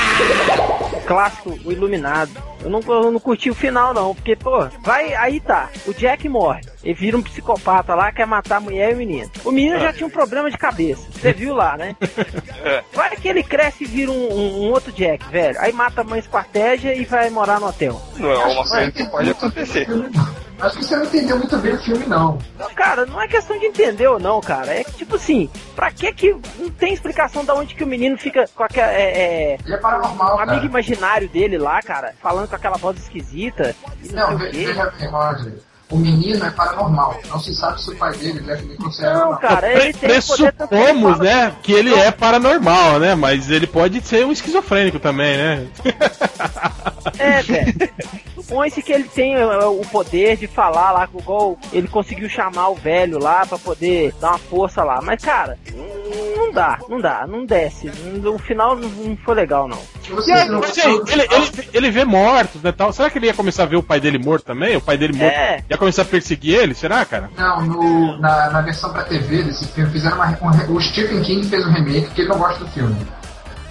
Clássico, o Iluminado. Eu não, eu não curti o final, não, porque, pô, vai, aí tá. O Jack morre. Ele vira um psicopata lá, quer matar a mulher e o menino. O menino já tinha um problema de cabeça. Você viu lá, né? Vai que ele cresce e vira um, um- um outro Jack, velho. Aí mata a mãe esquarteja e vai morar no hotel. Não é uma coisa que pode acontecer. Acho que você não entendeu muito bem o filme, não. Não, cara, não é questão de entender ou não, cara. É que, tipo assim, pra que que não tem explicação da onde que o menino fica com aquela. É, é, Ele é paranormal, um amigo cara. imaginário dele lá, cara, falando com aquela voz esquisita. Não, Não, veja bem, Roger. O menino é paranormal. Não se sabe se o pai dele é Nicholson era ou Não, cara, ele tem Pressupomos, né, que ele é paranormal, né? Mas ele pode ser um esquizofrênico também, né? É, velho. Supõe-se que ele tem é, o poder de falar lá, igual ele conseguiu chamar o velho lá pra poder dar uma força lá. Mas, cara, não- dá, não dá, não desce. O final não- foi legal, não. Aí, não mas gostou- ele, ele, ele vê mortos, né, tal. Será que ele ia começar a ver o pai dele morto também? O pai dele morto É. ia começar a perseguir ele? Será, cara? Não, no- na, na versão pra TV desse filme, fizeram uma, um o Stephen King fez um remake, porque ele não gosta do filme.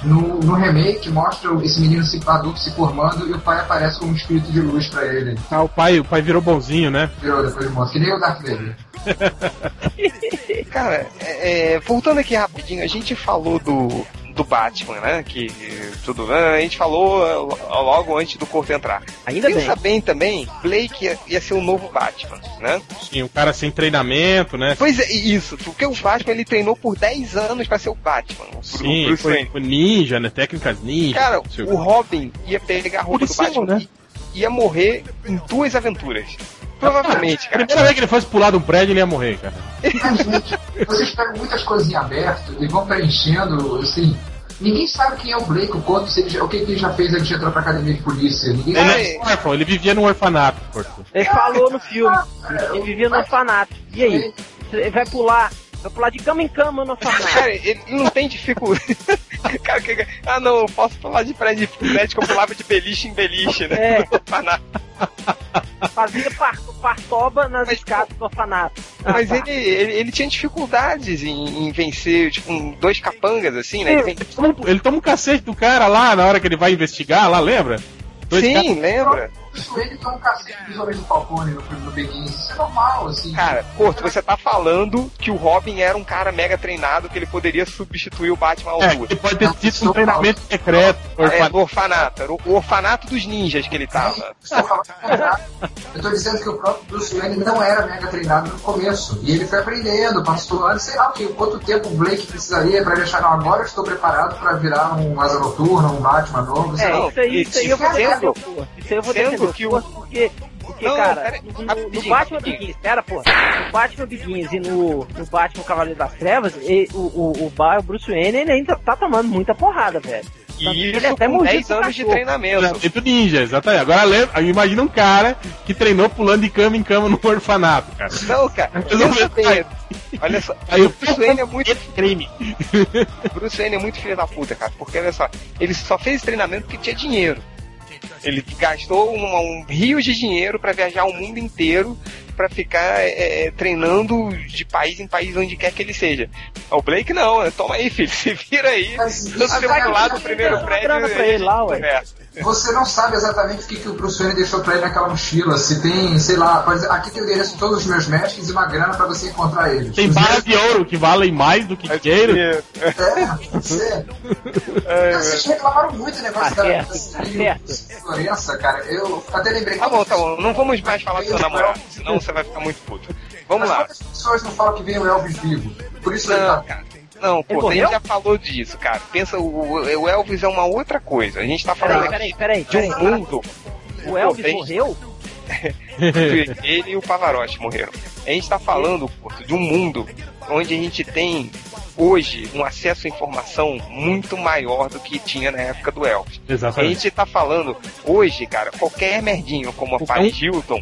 No, no remake, mostra esse menino se, adulto se formando e o pai aparece como um espírito de luz pra ele. Ah, o pai, o pai virou bonzinho, né? Virou depois de morto, que nem o Darth Vader. Cara, é, é, voltando aqui rapidinho, a gente falou do, do Batman, né? Que tudo. A gente falou é, logo antes do corpo entrar. Ainda bem. Pensa bem também, Blake ia, ia ser o novo Batman, né? Sim, um cara sem treinamento, né? Pois é, isso, porque o Batman ele treinou por 10 anos pra ser o Batman. O Sim, Bruce foi, foi ninja, né? Técnicas ninja. Cara, o o Robin ia pegar a roupa do Batman né? e ia morrer em duas aventuras. Provavelmente, A cara. primeira vez que ele fosse pular de um prédio, ele ia morrer, cara. Mas, gente, vocês pegam muitas coisas em aberto e vão preenchendo, assim. Ninguém sabe quem é o Blake, o quanto, se ele já- o que que ele já fez antes de entrar pra academia de polícia. Ninguém Ele sabe. é órfão, ele vivia num orfanato, Porto. Ele falou no filme. Ele vivia no orfanato. E aí? Ele vai pular. Vai pular de cama em cama no orfanato. Cara, ele não tem dificuldade. Cara, que- ah não, eu posso pular de prédio de prédio que eu pulava de beliche em beliche, né? É. Fazia par, partoba nas Mas- escadas do orfanato. Ah, Mas tá. ele, ele, ele tinha dificuldades em, em vencer, tipo, um- dois capangas, assim, né? Ele Ele toma, um- ele toma um cacete do cara lá na hora que ele vai investigar, lá, lembra? Dois Sim, caras- lembra? Isso ele tem um cacete dos homens do Falcone no filme do Begins. Isso é normal, assim. Cara, Porto, você tá falando que o Robin era um cara mega treinado que ele poderia substituir o Batman à É, ele pode ter tido um treinamento secreto. É, orfanato. no orfanato, era o orfanato dos ninjas que ele tava. Eu contrário. Eu tô dizendo que o próprio Bruce Wayne não era mega treinado no começo. E ele foi aprendendo, passou anos, sei lá o que, quanto tempo o Blake precisaria pra deixar, não, agora eu estou preparado pra virar um Asa Noturna, um Batman novo, sei É, lá. isso aí, isso aí eu vou Porto. Isso aí eu vou defender o que o- porque Porque, Não, cara, pera- no, no Batman. Begins, pera, porra. No Batman Begins e no, no Batman Cavaleiro das Trevas, e, o, o, o, Ba- o Bruce Wayne ele ainda tá tomando muita porrada, velho. Que E ele isso até com mordido 10 pro anos de treinamento. Treinamento ninja, exatamente. Agora lembra, imagina um cara que treinou pulando de cama em cama no orfanato, cara. Não, cara. Olha só, Aí o Bruce Wayne é muito crime. Bruce Wayne é muito filho da puta, cara. Porque olha só, ele só fez treinamento porque tinha dinheiro. Ele gastou um, um rio de dinheiro pra viajar o mundo inteiro pra ficar é, treinando de país em país onde quer que ele seja. O Blake não, né? toma aí, filho, se vira aí. Você isso vai é lá uma do primeiro prédio pra ele lá, ué. conversa. Você não sabe exatamente o que, que o Bruce Wayne deixou pra ele naquela mochila. Se tem, sei lá, pode aqui tem o endereço de todos os meus mestres e uma grana pra você encontrar eles. Tem Os barras de ouro que valem mais do que dinheiro. É, você. É, Vocês reclamaram muito do negócio Tá da, tá. Florença, cara. Eu até lembrei. Tá bom, tá bom. Não vamos mais falar do seu namorado, senão você vai ficar muito puto. Vamos Mas lá. quantas pessoas não falam que vem o Elvis vivo? Por isso ele Não, tá. cara. Não, pô, a gente já falou disso, cara. Pensa, o, o Elvis é uma outra coisa. A gente tá falando Peraí, aqui peraí, peraí, de um peraí. mundo. O Elvis tem- morreu? Ele e o Pavarotti morreram. A gente tá falando, Porto, de um mundo onde a gente tem hoje um acesso à informação muito maior do que tinha na época do Elvis. A Exatamente. gente tá falando hoje, cara, qualquer merdinho como a Então- Paris Hilton,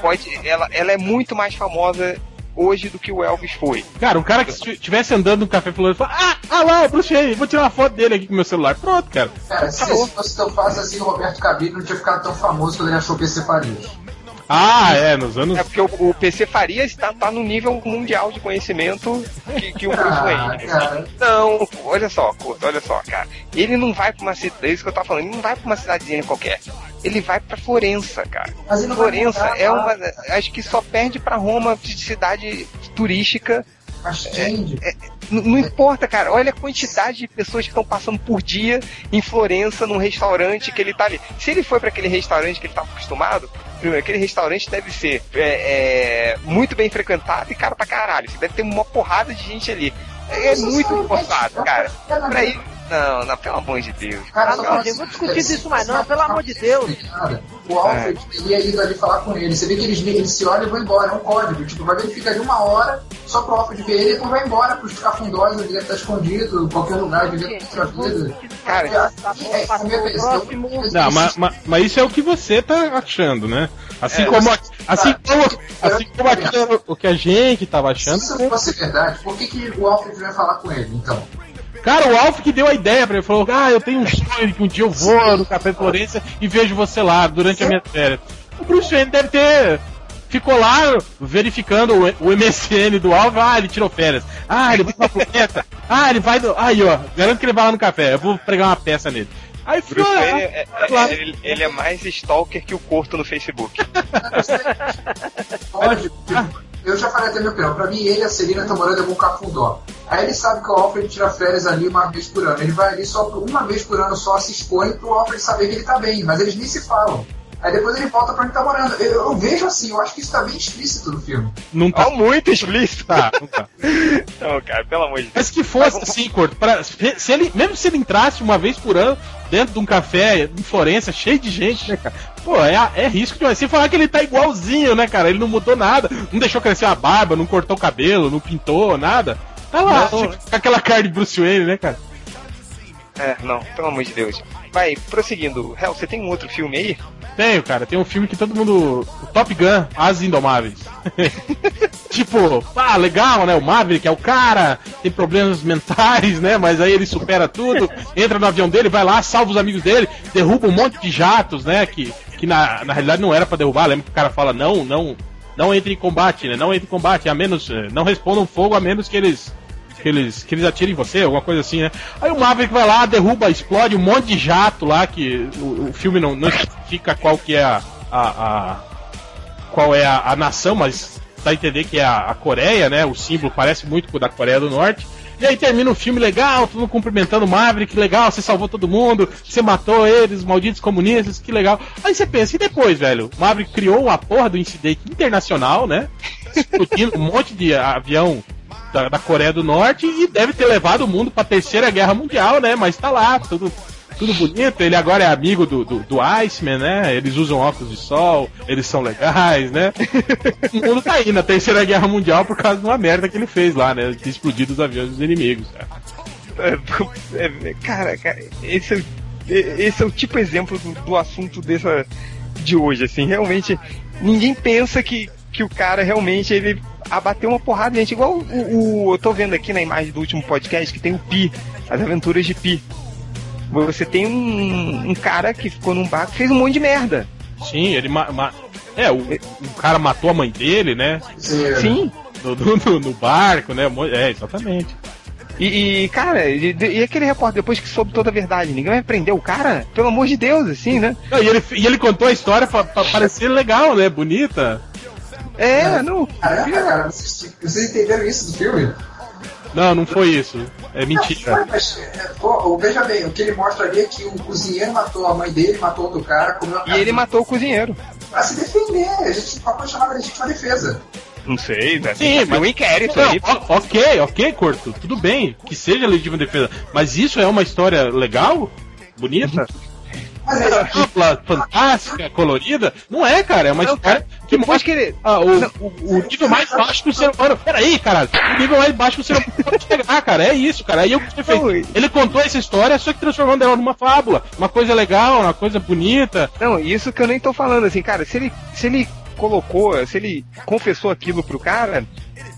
pode, ela, ela é muito mais famosa hoje do que o Elvis foi. Cara, um cara que estivesse andando no café falando, fala, ah, ah lá, o Bruce Wayne, vou tirar uma foto dele aqui com meu celular. Pronto, cara. Cara, se, se fosse tão fácil assim, o Roberto Cabrini não tinha ficado tão famoso quando ele achou o PC Paris. Ah, é, nos anos. É porque o, o PC Farias está tá no nível mundial de conhecimento que, que o Bruce Ah, Wayne. cara. Não, olha só, Couto, olha só, cara. Ele não vai pra uma cidade, é isso que eu tava falando, ele não vai pra uma cidadezinha qualquer. Ele vai pra Florença, cara. Mas ele não vai Florença é lá. uma. Acho que só perde pra Roma de cidade turística. Mas Change. N- não importa, cara. Olha a quantidade de pessoas que estão passando por dia em Florença, num restaurante que ele tá ali. Se ele foi pra aquele restaurante que ele tá acostumado, primeiro, aquele restaurante deve ser é, é, muito bem frequentado e caro pra caralho. Você deve ter uma porrada de gente ali. É, é muito forçado, cara. Pra. Não, não, pelo amor de Deus. Cara, Ah, não, assim, vou discutir cara, isso mais não, pelo amor de Deus. Cara, O Alfred É. teria ido ali falar com ele. Você vê que eles, eles se olham e vão embora. É um código. Tipo, vai ver que fica ali uma hora só pro Alfred ver ele e depois vai embora pros cafundós. Ele deve estar escondido em qualquer lugar, vivendo outra vida. Cara, Tá bom, É, próximo. Não, mas, mas, mas isso é o que você tá achando, né? Assim É, como, assim como, assim como aquilo- o que a gente tava Se achando. isso fosse verdade, por que, que o Alfred vai falar com ele, então? Cara, o Alf que deu a ideia pra ele, falou: Ah, eu tenho um sonho que um dia eu vou no Café Florença e vejo você lá durante a minha férias. O Bruce Wayne deve ter. Ficou lá verificando o, o MSN do Alf, ah, ele tirou férias. Ah, ele vai pra Florença. Ah, ele vai do. Aí, ó, garanto que ele vai lá no café. Eu vou pregar uma peça nele. Aí foi. Bruce Wayne é, é- Claro. ele, ele é mais stalker que o Corto no Facebook. Pode. Eu já falei até meu opinião. Pra mim, ele e a Celina estão morando em algum cafundó. Aí ele sabe que o Alfred tira férias ali uma vez por ano. Ele vai ali só por uma vez por ano, só se expõe pro Alfred saber que ele tá bem. Mas eles nem se falam. Aí depois ele volta pra onde tá morando. Eu, eu vejo assim, eu acho que isso tá bem explícito no filme. Não tá. Muito explícito. Tá, não tá. Não, cara, pelo amor de Deus. Mas que fosse assim, Corto, pra, se ele, mesmo se ele entrasse uma vez por ano dentro de um café em Florença, cheio de gente, né, cara? Pô, é, é risco demais. Sem falar que ele tá igualzinho, né, cara? Ele não mudou nada, não deixou crescer a barba, não cortou o cabelo, não pintou, nada. Tá lá, Não. tipo, com aquela cara de Bruce Wayne, né, cara? É, não, pelo amor de Deus. Vai, prosseguindo. Hel, você tem um outro filme aí? Tenho, cara. Tem um filme que todo mundo. o Top Gun, As Indomáveis. tipo, ah, legal, né? O Maverick é o cara, tem problemas mentais, né? Mas aí ele supera tudo, entra no avião dele, vai lá, salva os amigos dele, derruba um monte de jatos, né? Que, que na, na realidade não era pra derrubar. Lembra que o cara fala, não, não, não entre em combate, né? Não entre em combate, a menos. eh, Não respondam fogo a menos que eles. Que eles, que eles atirem em você, alguma coisa assim, né? Aí o Maverick vai lá, derruba, explode um monte de jato lá, que o, o filme não, não especifica qual que é a, a, a- qual é a, a nação, mas dá a entender que é a, a Coreia, né? O símbolo parece muito com o da Coreia do Norte. E aí termina o filme legal, todo mundo cumprimentando o Maverick, legal, você salvou todo mundo, você matou eles, malditos comunistas, que legal. Aí você pensa, e depois, velho? O Maverick criou a porra do incidente internacional, né? Explodindo um monte de avião da, da Coreia do Norte e deve ter levado o mundo pra terceira guerra mundial, né? Mas tá lá, tudo tudo bonito. Ele agora é amigo do, do, do Iceman, né? Eles usam óculos de sol, eles são legais, né? o mundo tá aí na Terceira Guerra Mundial por causa de uma merda que ele fez lá, né? De explodir os aviões dos inimigos. Cara, É, é, cara, cara, esse é, esse é o tipo exemplo do, do assunto dessa, de hoje, assim, realmente ninguém pensa que, que o cara realmente ele abateu uma porrada, gente, igual o, o- eu tô vendo aqui na imagem do último podcast que tem o Pi, as aventuras de Pi. Você tem um, um cara que ficou num barco e fez um monte de merda. Sim, ele. Ma ma- é, o, o cara matou a mãe dele, né? Sim. Sim. No, no- no barco, né? É, exatamente. E, e, cara, e, e aquele repórter, depois que soube toda a verdade, ninguém vai prender o cara? Pelo amor de Deus, assim, né? Não, e, ele, e ele contou a história pra, pra parecer legal, né? Bonita. É, não. Caraca, cara, vocês, vocês entenderam isso do filme? Não, não foi isso. É Não, mentira. foi, mas, é, pô, veja bem, o que ele mostra ali é que o cozinheiro matou a mãe dele, matou outro cara, comeu a E ele matou o cozinheiro. Pra se defender, a gente pode chamar de legítima defesa. Não sei, né? Sim, mas- um inquérito Não, aí. ok, ok, Corto. Tudo bem. Que seja legítima defesa. Mas isso é uma história legal? Bonita? Mas é, Ampla, fantástica, colorida? Não é, cara. É uma Não, história que mostra que ele. ah, o, o, o nível mais baixo que o ser humano. Peraí, caralho. O nível mais baixo que o ser humano pode chegar, cara. É isso, cara. Aí eu que Não, fez. Ele contou essa história, só que transformando ela numa fábula. Uma coisa legal, uma coisa bonita. Não, isso que eu nem tô falando, assim, cara, se ele, se ele colocou, se ele confessou aquilo pro cara,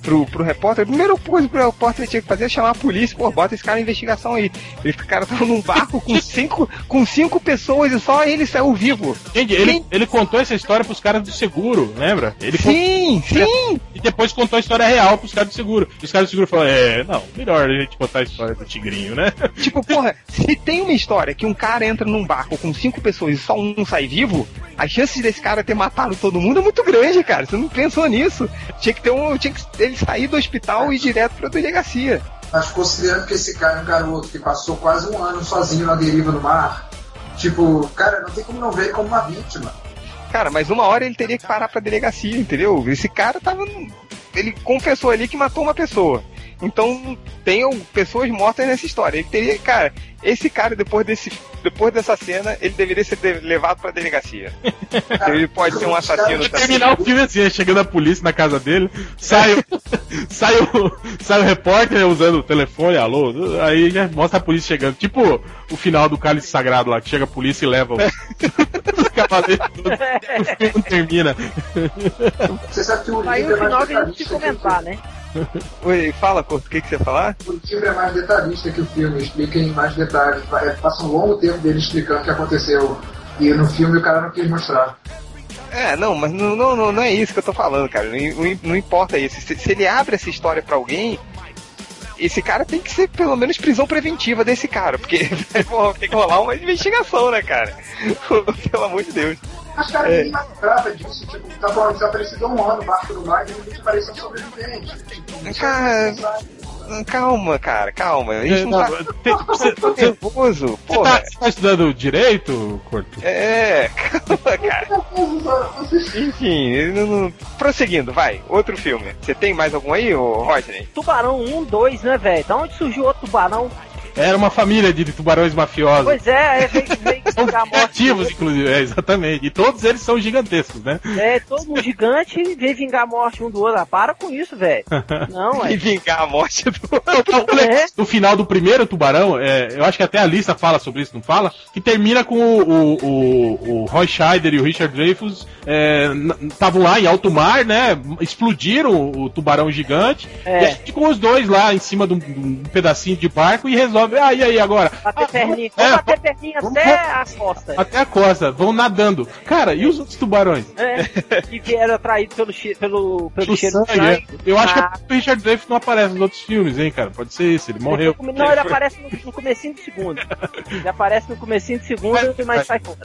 pro, pro repórter, a primeira coisa que o repórter tinha que fazer é chamar a polícia, pô, bota esse cara em investigação aí. O cara tava num barco com cinco, com cinco pessoas e só ele saiu vivo. Entende? Ele, Quem- ele contou essa história pros caras do seguro, lembra? Ele contou- Sim, sim! E depois contou a história real pros caras do seguro. E os caras do seguro falaram: é, não, melhor a gente contar a história do Tigrinho, né? Tipo, porra, se tem uma história que um cara entra num barco com cinco pessoas e só um sai vivo, as chances desse cara ter matado todo mundo é muito grande, cara. Você não pensou nisso. Tinha que ter um. Tinha que ele sair do hospital e ir direto pra delegacia. mas considerando que esse cara é um garoto que passou quase um ano sozinho na deriva no mar, tipo, cara, não tem como não ver ele como uma vítima. Cara, mas uma hora ele teria que parar pra delegacia, entendeu? Esse cara tava. Ele confessou ali que matou uma pessoa. Então tem pessoas mortas nessa história. Ele teria, cara, esse cara depois desse, depois dessa cena, ele deveria ser de- levado pra delegacia. ele pode ser um assassino também. terminar o filme assim, é chegando a polícia na casa dele, sai o, sai o, sai o repórter usando o telefone, alô, aí já mostra a polícia chegando. Tipo o final do Cálice Sagrado lá, que chega a polícia e leva o- os cavaleiros. O filme termina. Você sabe que o Aí o final que a gente comentar, né? Oi, fala, Corto, o que, que você ia falar? O livro é mais detalhista que o filme, explica em mais detalhes. É, Passa um longo tempo dele explicando o que aconteceu. E no filme o cara não quis mostrar. É, não, mas não, não, não, é isso que eu tô falando, cara. Não, não- importa isso. Se, se ele abre essa história pra alguém, esse cara tem que ser pelo menos prisão preventiva desse cara, porque porra, tem que rolar uma investigação, né, cara? Pelo amor de Deus. Mas, cara, É. ninguém lembrava disso. Tipo, tá falando desaparecido há um ano, barco no mar, e apareceu um sobrevivente. Tipo, Cara, sabe. Calma, cara, calma. A gente não, Não, tá tem- você, você- nervoso, você tá, você tá estudando direito, Corto? É, calma, cara. Enfim, não- não- prosseguindo, vai. Outro filme. Você tem mais algum aí, ô Rodney? Tubarão 1, 2, né, velho? Da onde surgiu outro tubarão? Era uma família de tubarões mafiosos. Pois é, é veio, veio São vingar a morte. ativos, inclusive, é, exatamente. E todos eles são gigantescos, né? É, todo mundo gigante veio vingar a morte um do outro. Ah, para com isso, velho. Não, E é. vingar a morte do. É. No final do primeiro tubarão, é, eu acho que até a lista fala sobre isso, não fala? Que termina com o, o, o, o Roy Scheider e o Richard Dreyfuss estavam lá em alto mar, né? Explodiram o tubarão gigante. É. E ficam os dois lá em cima de um, de um pedacinho de barco e resolve. Ah, e aí agora? Bater Ah, perninha. é, Vamos bater perninha vamos- até as costas. Até a costa, vão nadando. Cara, e os outros tubarões? É, que vieram atraídos pelo, pelo, pelo cheiro do sangue, é. Eu acho Ah. que o Richard Dreyfuss não aparece nos outros filmes, hein, cara? Pode ser isso, ele morreu. Não, ele aparece no, no comecinho do segundo. Ele aparece no comecinho do segundo, mas sai fora.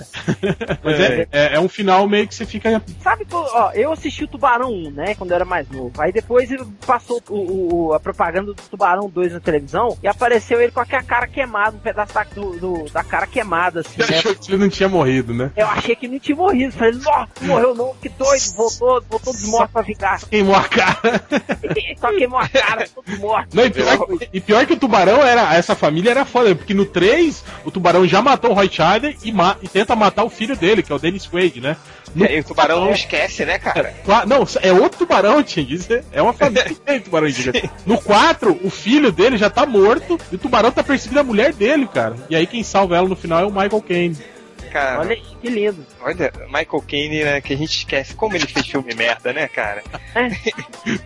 Mas é, é, é um final meio que você fica. Sabe, ó, eu assisti o Tubarão 1, né, quando eu era mais novo. Aí depois ele passou o, o- a propaganda do Tubarão 2 na televisão e apareceu ele com aquela cara queimada, um pedaço da, do, do- da cara queimada, assim. Você achou que ele não tinha morrido, né? Eu achei que não tinha morrido. Falei, nossa, morreu não, que doido, voltou, voltou dos mortos pra vingar. Queimou a cara. Só queimou a cara, todos mortos. Não, e, pior, e pior que o tubarão era. Essa família era foda, porque no 3 o tubarão já matou o Roy Scheider e, ma- e tenta matar o filho dele, que é o Dennis Quaid, né? No- E aí o tubarão não esquece, né, cara? Qua- Não, é outro tubarão, Ting. É- É uma família que tem tubarão gigante. No 4, o filho dele já tá morto e o tubarão tá perseguindo a mulher dele, cara. E aí quem salva ela no final é o Michael Caine. Cara, Olha aí, que lindo. olha, Michael Caine, né, que a gente esquece como ele fez filme merda, né, cara?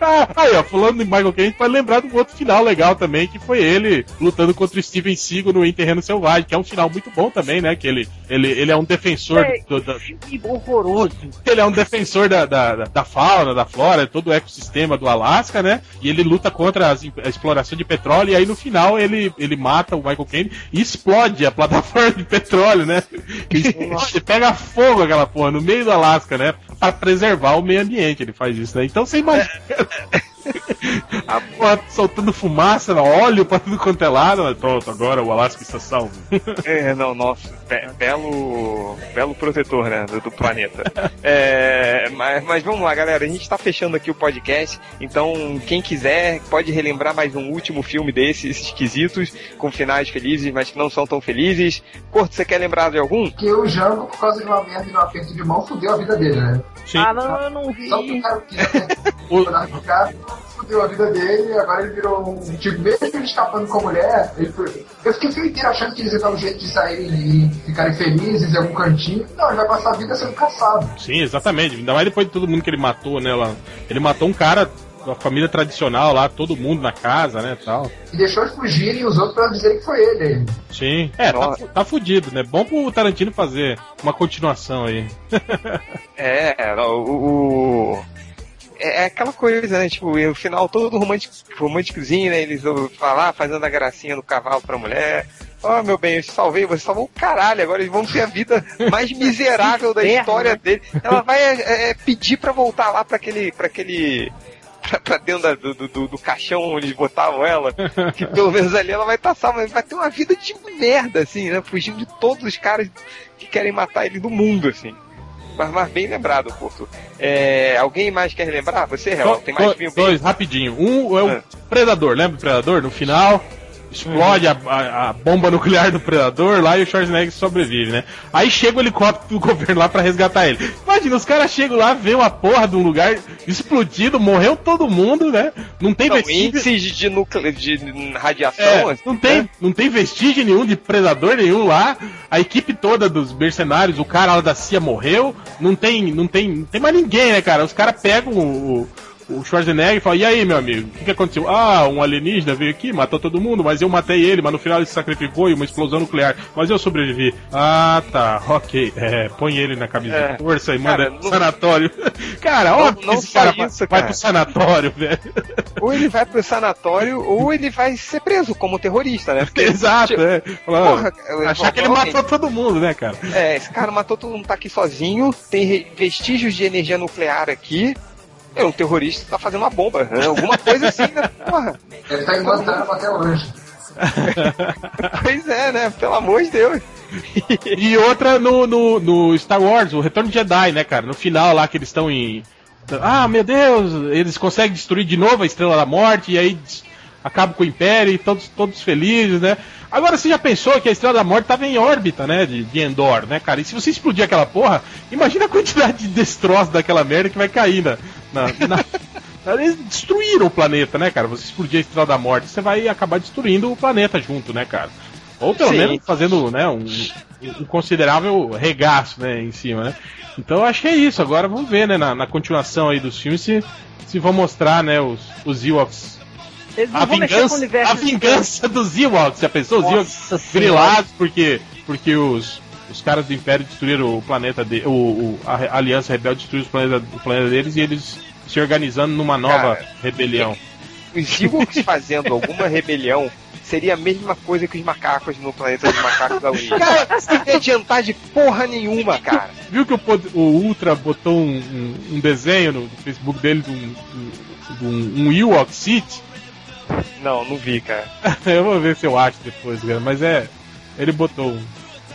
Ah, aí, ó, falando de Michael Caine, a gente pode lembrar de um outro final legal também, que foi ele lutando contra o Steven Seagal no Em Terreno Selvagem, que é um final muito bom também, né? Que ele, ele, ele é um defensor É. do- da- Que horroroso. ele é um defensor da, da, da fauna, da flora, todo o ecossistema do Alasca, né? E ele luta contra as- a exploração de petróleo, e aí no final ele, ele mata o Michael Caine e explode a plataforma de petróleo, né? E pega fogo aquela porra no meio do Alasca, né? Pra preservar o meio ambiente, ele faz isso, né? Então você imagina. A porra soltando fumaça, óleo pra tudo quanto é lado. Pronto, agora o Alasca está salvo. É, não, nossa, be- belo, belo protetor, né, do, do planeta. É, mas, mas vamos lá, galera, a gente tá fechando aqui o podcast, então quem quiser pode relembrar mais um último filme desses esquisitos, com finais felizes, mas que não são tão felizes. Corto, você quer lembrar de algum? Porque o Jango, por causa de uma merda e de um aperto de mão, fudeu a vida dele, né? Sim. Ah, não, eu não vi. Só porque o cara quis O- pro cara, fudeu a vida dele, agora ele virou um tipo, mesmo ele escapando com a mulher, ele foi... Eu fiquei o filme inteiro achando que eles iam dar um jeito de saírem e ficarem felizes em algum cantinho. Não, ele vai passar a vida sendo caçado. Sim, exatamente. Ainda mais depois de todo mundo que ele matou, né? Lá. Ele matou um cara da família tradicional lá, todo mundo na casa, né? Tal. E deixou eles fugirem e os outros pra dizerem que foi ele. Sim. É, tá, Nossa. tá fudido, né? Bom pro Tarantino fazer uma continuação aí. É, o. o- É, é aquela coisa, né? Tipo, e o final todo romântico, românticozinho, né? Eles vão falar, fazendo a gracinha do cavalo pra mulher. Ó, meu bem, eu te salvei, você salvou o caralho. Agora eles vão ter a vida mais miserável da história né? dele. Ela vai é, é, pedir pra voltar lá pra aquele. Pra aquele pra, pra dentro da- do, do, do- caixão onde eles botavam ela, que pelo menos ali ela vai estar salva, mas vai ter uma vida de merda, assim, né? Fugindo de todos os caras que querem matar ele do mundo, assim. Mas, mas bem lembrado, Porto. É, alguém mais quer lembrar? Você, Real? Tem mais filme? dois, rapidinho. Um é o Ah. Predador, lembra o Predador? No final, explode a, a- a bomba nuclear do Predador lá e o Schwarzenegger sobrevive, né? Aí chega o helicóptero do governo lá pra resgatar ele. Imagina, os caras chegam lá, vê uma porra de um lugar explodido, morreu todo mundo, né? Não tem Não, vestígio. índices de, núcleo, de radiação, É, assim, não, tem, né? não tem vestígio nenhum de predador nenhum lá. A equipe toda dos mercenários, o cara lá da CIA morreu. Não tem, não tem, não tem mais ninguém, né, cara? Os caras pegam o, o, o Schwarzenegger falam: E aí, meu amigo, o que, que aconteceu? Ah, um alienígena veio aqui, matou todo mundo, mas eu matei ele, mas no final ele se sacrificou e uma explosão nuclear. Mas eu sobrevivi. Ah, tá, ok. É, põe ele na camisa É. de força e manda Cara, pro não- sanatório. cara, Não- óbvio não que esse cara vai- isso, vai cara. pro sanatório, velho. Ou ele vai pro sanatório, ou ele vai ser preso como terrorista, né? Porque, Exato, tipo, é. Fala, Porra, ah, achar que ele matou todo mundo, né, cara? É, esse cara matou todo mundo, tá aqui sozinho, tem vestígios de energia nuclear aqui. É um terrorista que tá fazendo uma bomba, né? alguma coisa assim, né? Porra. Ele tá em Guantánamo até hoje. Pois é, né? Pelo amor de Deus. E outra no, no, no Star Wars, o Retorno de Jedi, né, cara? No final lá que eles estão em. Ah, meu Deus! Eles conseguem destruir de novo a Estrela da Morte e aí acabam com o Império e todos, todos felizes, né? Agora você já pensou que a Estrela da Morte estava em órbita, né? De, de Endor, né, cara? E se você explodir aquela porra, imagina a quantidade de destroços daquela merda que vai cair na. Na, na- Eles destruíram o planeta, né, cara? Você explodir a Estrela da Morte, você vai acabar destruindo o planeta junto, né, cara? Ou pelo Sim. menos fazendo né, um, um considerável regaço né, em cima, né? Então eu acho que é isso. Agora vamos ver, né, na, na continuação aí dos filmes se, se vão mostrar, né, os, os Ewoks. A vingança, a vingança dos Ewoks. Já pensou? Os Ewoks grilados porque, porque os, os caras do Império destruíram o planeta de, o, o- a, Aliança Rebelde destruiu os planeta, o planeta deles e eles se organizando numa nova Cara, rebelião. Os Ewoks fazendo alguma rebelião seria a mesma coisa que os macacos no planeta dos macacos da Wii. Cara, não ia adiantar de porra nenhuma, cara. Viu que o, o Ultra botou um, um- um desenho no Facebook dele de um, de um, um Ewok City? Não, não vi, cara. eu vou ver se eu acho depois, cara. Mas é. Ele botou um.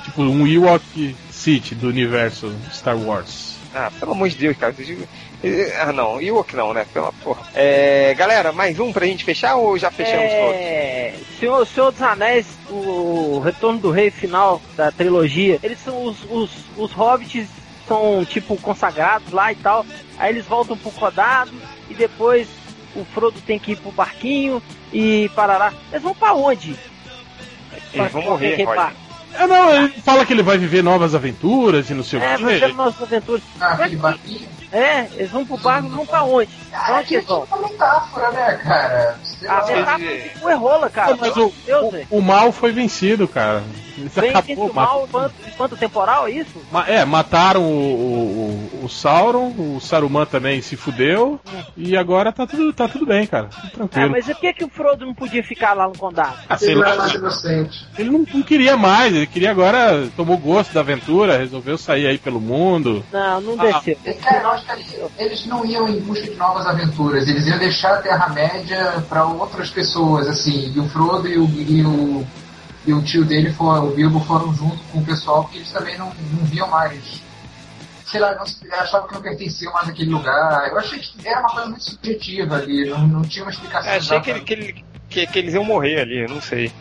Tipo um Ewok City do universo Star Wars. Ah, pelo amor de Deus, cara. vocês- eh, Ah, não. Ewok não, né? Pela porra. É, galera, mais um pra gente fechar ou já fechamos todos? É, Senhor, Senhor dos Anéis, o Retorno do Rei final da trilogia, eles são os, os, os hobbits são tipo consagrados lá e tal. Aí eles voltam pro Codado e depois o Frodo tem que ir pro barquinho e parará. Eles vão pra onde? Eles vão Pra- morrer, pra- Roger. É, não, ele fala que ele vai viver novas aventuras e não sei É, o vai quê. ter nossas aventuras. Ah, aquele barquinho. É, eles vão pro barco, vão pra onde? Pra onde que eles vão? É uma metáfora, né, cara? Sei A lá. metáfora ficou errola, cara. Mas o, Deus, o, o mal foi vencido, cara. Isso Vem acabou, ma- mal enquanto temporal, é isso? ma- É, mataram o, o, o Sauron, o Saruman também se fudeu, e agora tá tudo, tá tudo bem, cara. Tudo Ah, tranquilo. mas e por que, que o Frodo não podia ficar lá no condado? Ah, sei Ele lá, era mais inocente. ele não, não queria mais, ele queria agora, tomou gosto da aventura, resolveu sair aí pelo mundo. Não, não Ah. desceu. Cara, eles, não iam em busca de novas aventuras, eles iam deixar a Terra-média para outras pessoas, assim, e o Frodo e o, e o, e o tio dele, foram, o Bilbo, foram junto com o pessoal, porque eles também não, não viam mais. Sei lá, não, achavam que não pertenciam mais àquele lugar. Eu achei que era uma coisa muito subjetiva ali, não, não tinha uma explicação. É, achei que, ele, que, ele- que, que eles iam morrer ali, não sei.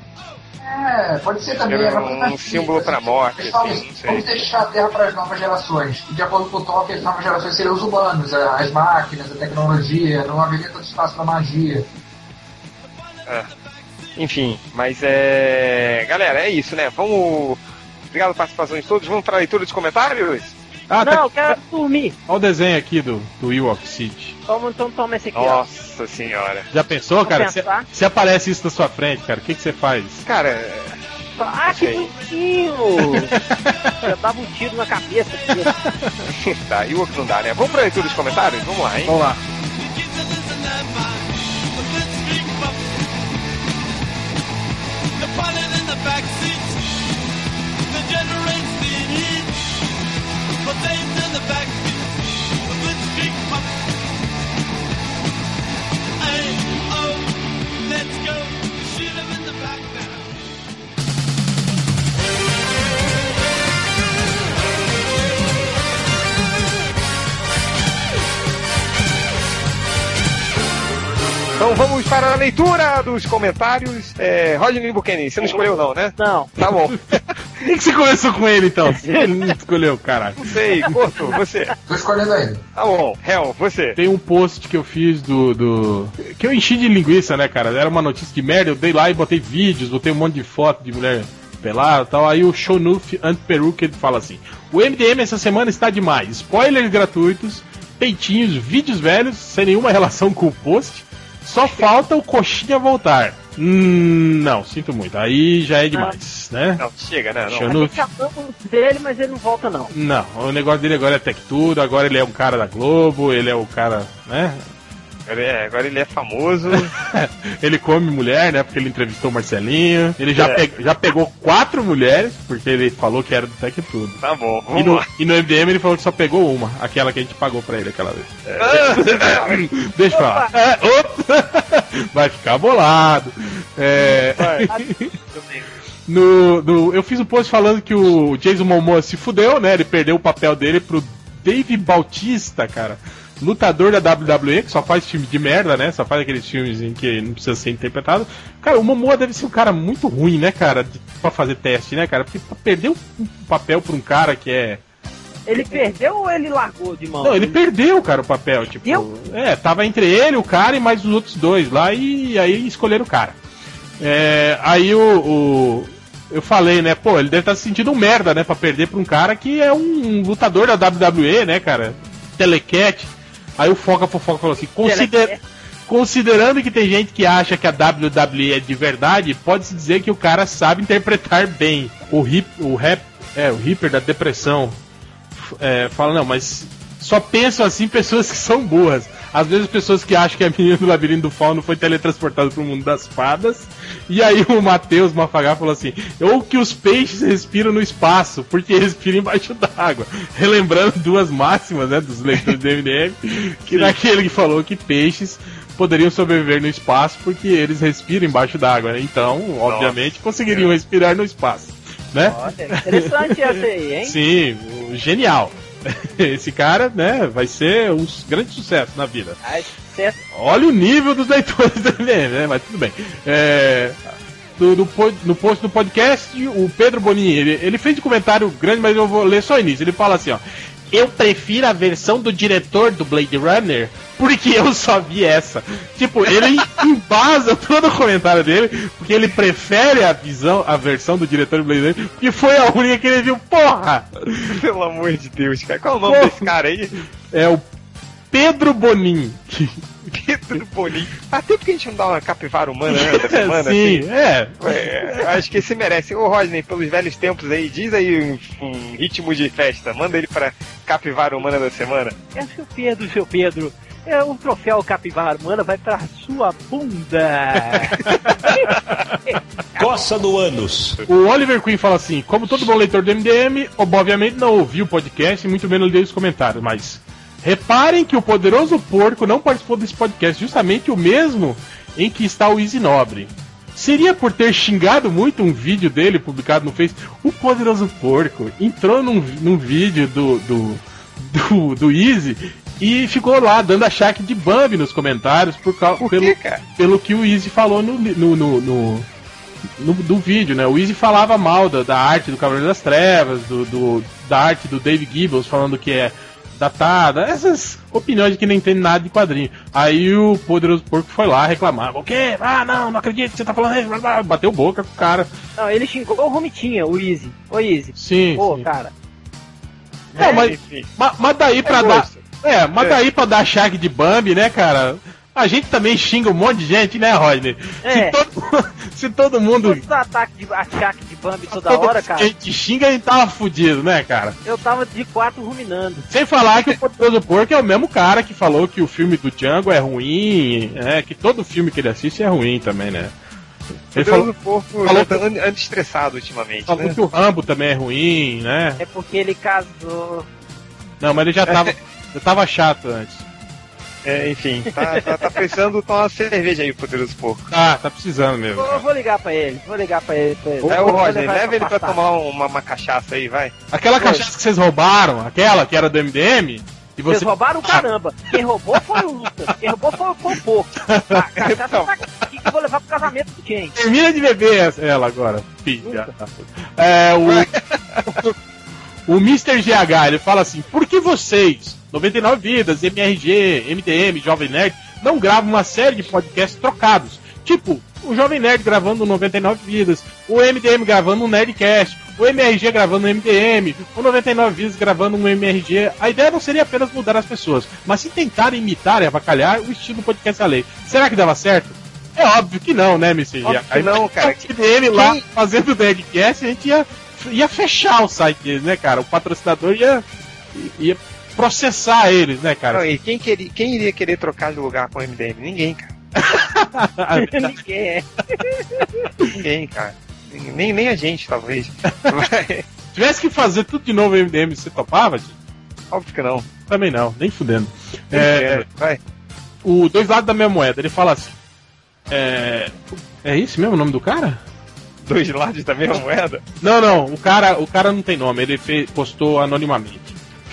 É, pode ser também. Era um mais símbolo simples, pra morte, Eles falam assim, assim, vamos deixar a Terra para as novas gerações. E de acordo com o Tolkien, as novas gerações seriam os humanos, a- as máquinas, a tecnologia, não haveria tanto espaço para magia. Enfim, mas é. Galera, é isso, né? Vamos. Obrigado pela participação de todos. Vamos pra leitura dos comentários? Ah, não, tá eu quero dormir. Olha o desenho aqui do, do Ewok City. Toma, então toma esse aqui, ó. Nossa senhora. Já pensou, cara? Se, aparece isso na sua frente, cara, o que, que você faz? Cara, Ah, que bonitinho! Eu dava um tiro na cabeça aqui. tá, e o outro não dá, né? Vamos pra leitura dos comentários? Vamos lá, hein? Vamos lá. Então vamos para a leitura dos comentários. É, Rodney Buchanan, você não escolheu não, né? Não. Tá bom. Por que, que você começou com ele então? Se ele não escolheu, caralho. Não sei, Corto, você. Tô escolhendo ele. Tá bom. Hel, você. Tem um post que eu fiz do, do. que eu enchi de linguiça, né, cara? Era uma notícia de merda, eu dei lá e botei vídeos, botei um monte de foto de mulher pelada e tal. Aí o Shonuf Antiperuca ele fala assim: O MDM essa semana está demais. Spoilers gratuitos, peitinhos, vídeos velhos, sem nenhuma relação com o post. Só falta o coxinha voltar. Hum, não, sinto muito. Aí já é demais, né? Não, chega, né? Não. Shonuf. Chamamos dele, mas ele não volta, não. Não, o negócio dele agora é Tech Tudo, agora ele é um cara da Globo, ele é o cara, né? Agora, é, agora ele é famoso. ele come mulher, né? Porque ele entrevistou o Marcelinho. Ele já, É. pe- já pegou quatro mulheres, porque ele falou que era do Tech Tudo. Tá bom, E no, e no MDM ele falou que só pegou uma, aquela que a gente pagou pra ele aquela vez. Ah, Deixa eu falar. É! Vai ficar bolado. É, no, no- eu fiz um post falando que o Jason Momoa se fudeu, né? Ele perdeu o papel dele pro Dave Bautista, cara. Lutador da WWE, que só faz filme de merda, né? Só faz aqueles filmes em que não precisa ser interpretado. Cara, o Momoa deve ser um cara muito ruim, né, cara? De, pra fazer teste, né, cara? Porque pra perder um um papel pra um cara que é. Ele perdeu ou ele largou de mão? Não, ele perdeu, cara, o papel. Tipo, Deu? é, tava entre ele, o cara e mais os outros dois lá, e aí escolheram o cara. É, aí o, o- Eu falei, né, pô, ele deve estar se sentindo um merda, né, pra perder pra um cara que é um lutador da WWE, né, cara? Telecat. Aí o Foca Fofoca falou assim. Telecat. considerando que tem gente que acha que a WWE é de verdade, pode-se dizer que o cara sabe interpretar bem. O hip, o rap, é, o Reaper da depressão é, fala, não, mas só pensam assim pessoas que são burras. Às vezes pessoas que acham que a menina do labirinto do fauno foi teletransportada para o mundo das fadas. E aí o Matheus Mafagá falou assim: ou que os peixes respiram no espaço, porque respiram embaixo d'água. Relembrando duas máximas, né, dos leitores do MDM, que naquele que falou que peixes poderiam sobreviver no espaço porque eles respiram embaixo d'água, né? Então, obviamente, conseguiriam respirar no espaço. né? Olha, interessante essa aí, hein? Sim, genial. Esse cara, né, vai ser um grande sucesso na vida. Olha o nível dos leitores MDM, né? Mas tudo bem. É, do- do no post do podcast, o Pedro Bonin, ele, ele fez um comentário grande, mas eu vou ler só o início. Ele fala assim, ó. Eu prefiro a versão do diretor do Blade Runner porque eu só vi essa. Tipo, ele embasa todo o comentário dele porque ele prefere a visão, a versão do diretor do Blade Runner porque foi a única que ele viu. Porra! Pelo amor de Deus, cara. Qual é o nome Pô. desse cara aí? É o Pedro Bonin. Pedro Boninho. Faz tempo que a gente não dá uma capivara humana, né? Da semana, Sim, assim. é. É, acho que esse merece. Ô Rodney, pelos velhos tempos aí, diz aí um, um ritmo de festa. Manda ele pra capivara humana da semana. É seu Pedro, seu Pedro. É, o troféu capivara humana vai pra sua bunda. Coça do ânus. O Oliver Queen fala assim: como todo bom leitor do MDM, obviamente não ouviu o podcast e muito menos leu os comentários, mas reparem que o poderoso porco não participou desse podcast, justamente o mesmo em que está o Easy Nobre. Seria por ter xingado muito um vídeo dele publicado no Face. O poderoso porco entrou num, num vídeo do, do, do, do Easy e ficou lá dando a chaque de Bambi nos comentários por causa, Por pelo, cara? pelo que o Easy falou no, no, no, no- no- do vídeo, né? O Easy falava mal da, da arte do Cavaleiro das Trevas, do, do- da arte do Dave Gibbons, falando que é datada, essas opiniões de que não entende nada de quadrinho. Aí o Poderoso Porco foi lá reclamar: O quê? Ah, não, não acredito que você tá falando isso. Bateu boca com o cara. Não, ele xingou o Romitinha, o Easy. Ô Easy. Sim. Pô, sim. cara. Não, mas, Enfim. ma- mas daí pra É dar. gosto. É, mas É. daí pra dar chaque de Bambi, né, cara? A gente também xinga um monte de gente, né, Rodney? É. Se, todo, se todo mundo. Todos os ataques de achaque de Bambi toda hora, cara. a gente xinga, a gente tava fudido, né, cara? Eu tava de quatro ruminando. Sem falar que o Poderoso Porco é o mesmo cara que falou que o filme do Django é ruim, é, que todo filme que ele assiste é ruim também, né? Ele Poderoso falou, porco falou- tá ando ando estressado ultimamente, falou né? que o Rambo também é ruim, né? É porque ele casou. Não, mas ele já tava, já tava chato antes. É, enfim, tá, tá, tá precisando tomar uma cerveja aí, o poderoso porco. Ah, tá precisando mesmo. Eu, vou ligar pra ele, vou ligar pra ele. Pra ele. É o levar leva ele pra tomar uma, uma cachaça aí, vai. Aquela cachaça que vocês roubaram, aquela que era do MDM, e Vocês você. roubaram o caramba. Quem roubou foi o Lucas. Quem roubou foi, o Porco. A cachaça tá aqui que eu vou levar pro casamento do Jen. Termina de beber ela agora, filha. É, o. o Mr. GH, ele fala assim: por que vocês, 99 Vidas, MRG, MDM, Jovem Nerd, não gravam uma série de podcasts trocados? Tipo, o Jovem Nerd gravando o 99 Vidas, o MDM gravando um Nerdcast, o MRG gravando um MDM, o 99 Vidas gravando um MRG. A ideia não seria apenas mudar as pessoas, mas se tentarem imitar e avacalhar o estilo do podcast alheio. Será que dava certo? É óbvio que não, né? Óbvio que não, cara. O dele lá Quem- fazendo o Nerdcast, a gente ia, ia fechar o site deles, né, cara? O patrocinador ia, ia processar eles, né, Não, cara? e quem, queria, quem iria querer trocar de lugar com o MDM? Ninguém, cara. Ninguém é. Ninguém, cara. Nem, nem a gente, talvez. Tivesse que fazer tudo de novo o MDM, você topava, Tio? Óbvio que não. Também não, nem fudendo. Nem É. Vai. o dois lados da mesma moeda, ele fala assim. É. É esse mesmo o nome do cara? Dois lados da mesma moeda? Não, não, o cara, o cara não tem nome, ele fez, postou anonimamente.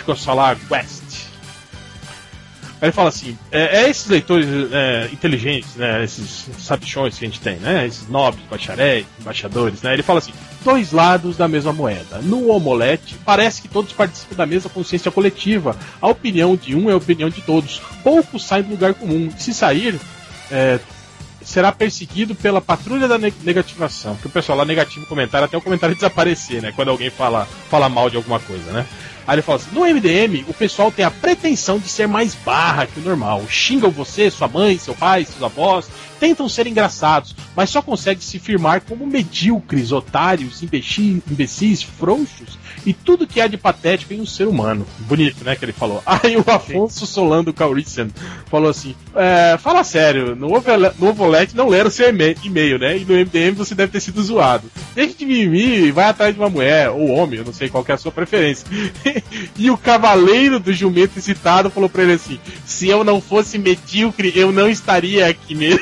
Ficou só lá West. Aí ele fala assim: é, é esses leitores é, inteligentes, né? Esses sabichões que a gente tem, né? Esses nobres, bacharéis, embaixadores, né? Ele fala assim: dois lados da mesma moeda. No omelete, parece que todos participam da mesma consciência coletiva. A opinião de um é a opinião de todos. Poucos saem do lugar comum. Se sair, é, será perseguido pela patrulha da ne- negativação. Que o pessoal lá negativa o comentário até o comentário desaparecer, né? Quando alguém fala, fala mal de alguma coisa, né? Aí ele fala assim: no MDM, o pessoal tem a pretensão de ser mais barra que o normal. Xingam você, sua mãe, seu pai, seus avós, tentam ser engraçados, mas só conseguem se firmar como medíocres, otários, imbecis, imbecis, frouxos e tudo que há de patético em um ser humano. Bonito, né? Que ele falou. Aí o Afonso Solando Caurician falou assim: é, fala sério, no, Ovele- no Ovolete não leram seu e-mail, né? E no MDM você deve ter sido zoado. Deixa de mimimi e vai atrás de uma mulher, ou homem, eu não sei qual que é a sua preferência. e o cavaleiro do jumento citado falou pra ele assim: se eu não fosse medíocre, eu não estaria aqui mesmo.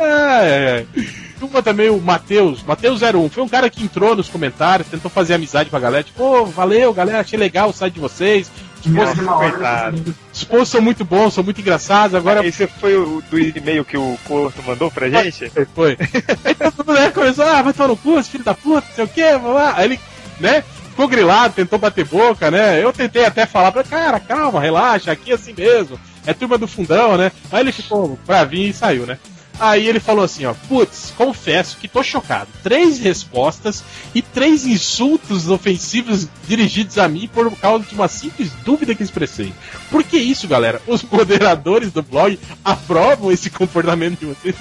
Ai, ai, ai. uma também, o Matheus, Matheus01, foi um cara que entrou nos comentários, tentou fazer amizade com a galera, tipo, pô, valeu, galera, achei legal o site de vocês. Os posts, coitado. os posts são muito bons, são muito engraçados, agora Esse foi o do e-mail que o Corto mandou pra gente? Foi, foi. Aí todo mundo né, começou, ah, vai tomar no cu, esse filho da puta, não sei o quê, blá, blá. Aí ele, né, ficou grilado, tentou bater boca, né? Eu tentei até falar pra cara, calma, relaxa, aqui é assim mesmo. É turma do fundão, né? Aí ele ficou bravinho e saiu, né? Aí ele falou assim, ó, putz, confesso que tô chocado. Três respostas e três insultos ofensivos dirigidos a mim por causa de uma simples dúvida que expressei. Por que isso, galera? Os moderadores do blog aprovam esse comportamento de vocês?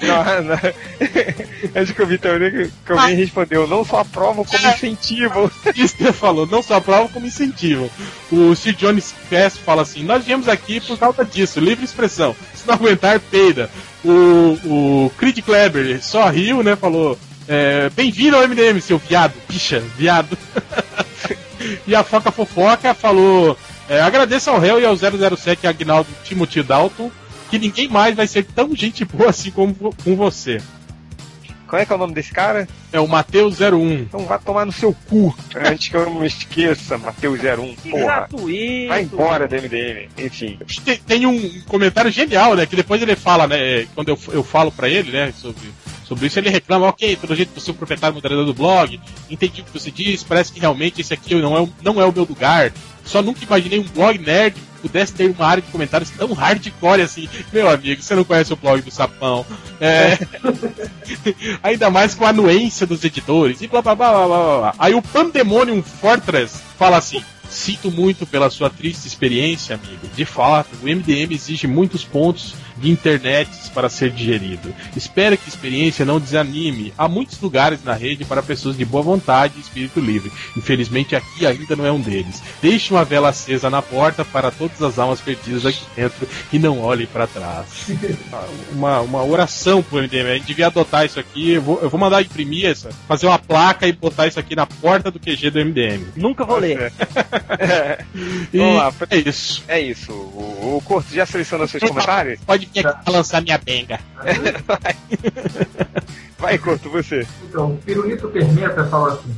Não, não. Acho que eu vi também que, alguém respondeu, não só aprovam como incentivam. Isso que ele falou, não só aprovam como incentivam. O Sir Jones Cass fala assim: Nós viemos aqui por causa disso, livre expressão. Se não aguentar, peida. O, o Creed Kleber só riu, né? Falou: é, Bem-vindo ao MDM, seu viado, bicha, viado. e a Foca Fofoca falou: é, Agradeço ao réu e ao 007 Agnaldo Timothy Dalton, que ninguém mais vai ser tão gente boa assim como com você. Qual é que é o nome desse cara? É o Mateus 01. Então vá tomar no seu cu. Antes que eu não me esqueça, Mateus 01, Que porra. gratuito. Vai embora do MDM. Enfim. Tem, tem um comentário genial, né? Que depois ele fala, né? Quando eu, eu falo pra ele, né? Sobre, sobre isso, ele reclama, ok, pelo jeito você é o proprietário moderador do blog, entendi o que você disse, parece que realmente esse aqui não é, o- não é o meu lugar. Só nunca imaginei um blog nerd pudesse ter uma área de comentários tão hardcore assim. Meu amigo, você não conhece o blog do Sapão. É. Ainda mais com a anuência dos editores e blá blá blá blá blá. Aí o Pandemonium Fortress fala assim. Sinto muito pela sua triste experiência, amigo. De fato, o MDM exige muitos pontos de internet para ser digerido. Espero que a experiência não desanime. Há muitos lugares na rede para pessoas de boa vontade e espírito livre. Infelizmente, aqui ainda não é um deles. Deixe uma vela acesa na porta para todas as almas perdidas aqui dentro e não olhe para trás. Uma, uma oração pro MDM. A gente devia adotar isso aqui. Eu vou, eu vou mandar imprimir essa, fazer uma placa e botar isso aqui na porta do QG do MDM. Nunca vou ler. E Vamos lá. é isso. É isso. O, o Corto já selecionou seus comentários? Pode vir aqui pra lançar minha benga. Vai, Corto, você. Então, o Pirulito Permeta fala assim.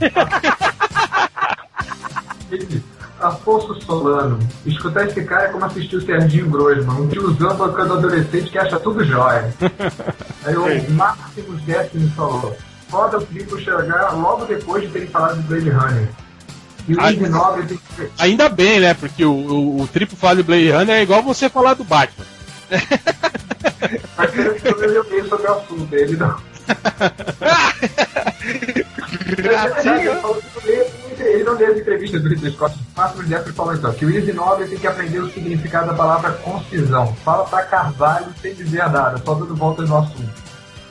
Diz, Afonso Solano, escutar esse cara é como assistir o Serginho Grosman, um tiozão tocando adolescente que acha tudo jóia. Aí o Máximo Décimo falou, foda o Triple chegar logo depois de terem falado de Blade Runner. E o Ai, Indy Nobre tem que... Ainda bem, né? Porque o, o, o triplo falar de Blade Runner é igual você falar do Batman. Que sobre o assunto, ele não... Ele não lê as entrevistas do Ridley Scott. Máximo Jeffrey falou então que o Easy Nobre tem que aprender o significado da palavra concisão. Fala pra Carvalho sem dizer nada, só dando voltas no assunto.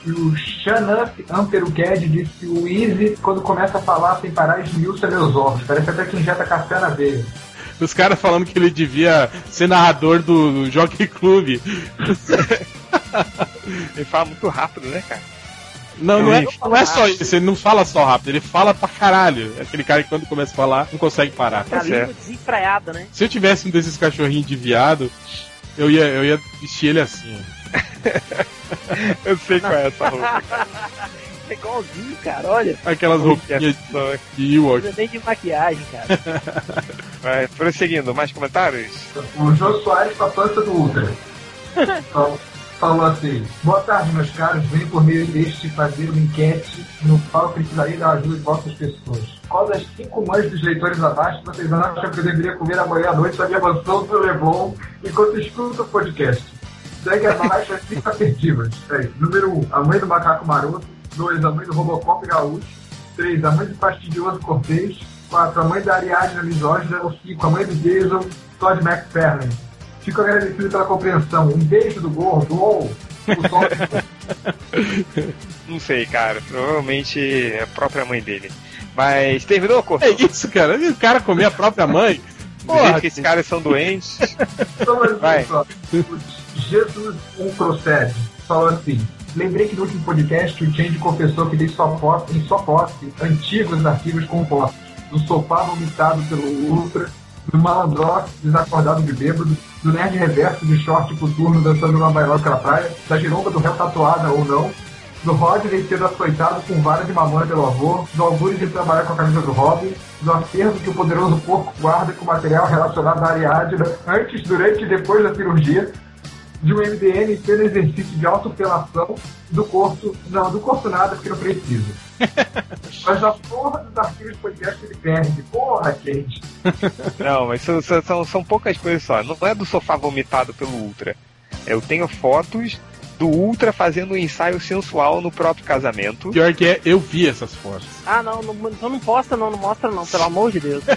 E o Shanup Amperuked disse que o Easy, quando começa a falar sem parar, esmiuça meus olhos. Parece até que injeta café na veia. Os caras falando que ele devia ser narrador do, do Jockey Club. Ele fala muito rápido, né, cara? Não, não é, não é só isso, ele não fala só rápido, ele fala pra caralho. É aquele cara que quando começa a falar não consegue parar. A língua desenfreada, né? Se eu tivesse um desses cachorrinhos de viado, eu ia, eu ia vestir ele assim. ó. Eu sei qual é essa roupa. É igualzinho, cara, olha. Aquelas roupinhas de Ewok. Nem de maquiagem, cara. Vai, prosseguindo, mais comentários? O Jô Soares com a pança do Ultra. Fal- Falou assim: Boa tarde, meus caros. Venho por meio deste fazer uma enquete no qual precisaria da ajuda de vossas pessoas. Qual das cinco mães dos leitores abaixo vocês acham que eu deveria comer amanhã à noite na minha mansão do Leblon enquanto escuto o podcast? Segue abaixo as cinco afetivas. É, número 1, um, a mãe do macaco maroto. 2, a mãe do Robocop gaúcho. 3, a mãe do fastidioso Cortês. 4, a mãe da Ariadna misógina. 5, a mãe do Jason Todd McFarlane. Fico agradecido pela compreensão. Um beijo do gordo. Ou o sol. Não sei, cara. Provavelmente é a própria mãe dele. Mas terminou, Corto? É isso, cara. O cara comer a própria mãe. Porra, que esses caras são doentes. Só mais Vai. só. Jesus um procede. Falou assim. Lembrei que no último podcast o Change confessou que sua posse, em sua posse antigos arquivos compostos do sofá vomitado pelo Ultra, do malandrox desacordado de bêbado, do nerd reverso de short coturno dançando numa bailoca na praia, da giromba do réu tatuada ou não, do Rodney sendo açoitado com vara de mamãe pelo avô, do Augusto de trabalhar com a camisa do Robin, do acervo que o poderoso porco guarda com material relacionado à Ariadna antes, durante e depois da cirurgia, de um MDN pelo exercício de autopelação do corpo, não, do corpo nada, porque não precisa. Mas a porra dos arquivos de podcast ele perde. Porra, gente. Não, mas são, são, são poucas coisas só. Não é do sofá vomitado pelo Ultra. Eu tenho fotos do Ultra fazendo um ensaio sensual no próprio casamento. Pior que é, eu vi essas fotos. Ah, não, não, então não posta não, não mostra não, pelo amor de Deus.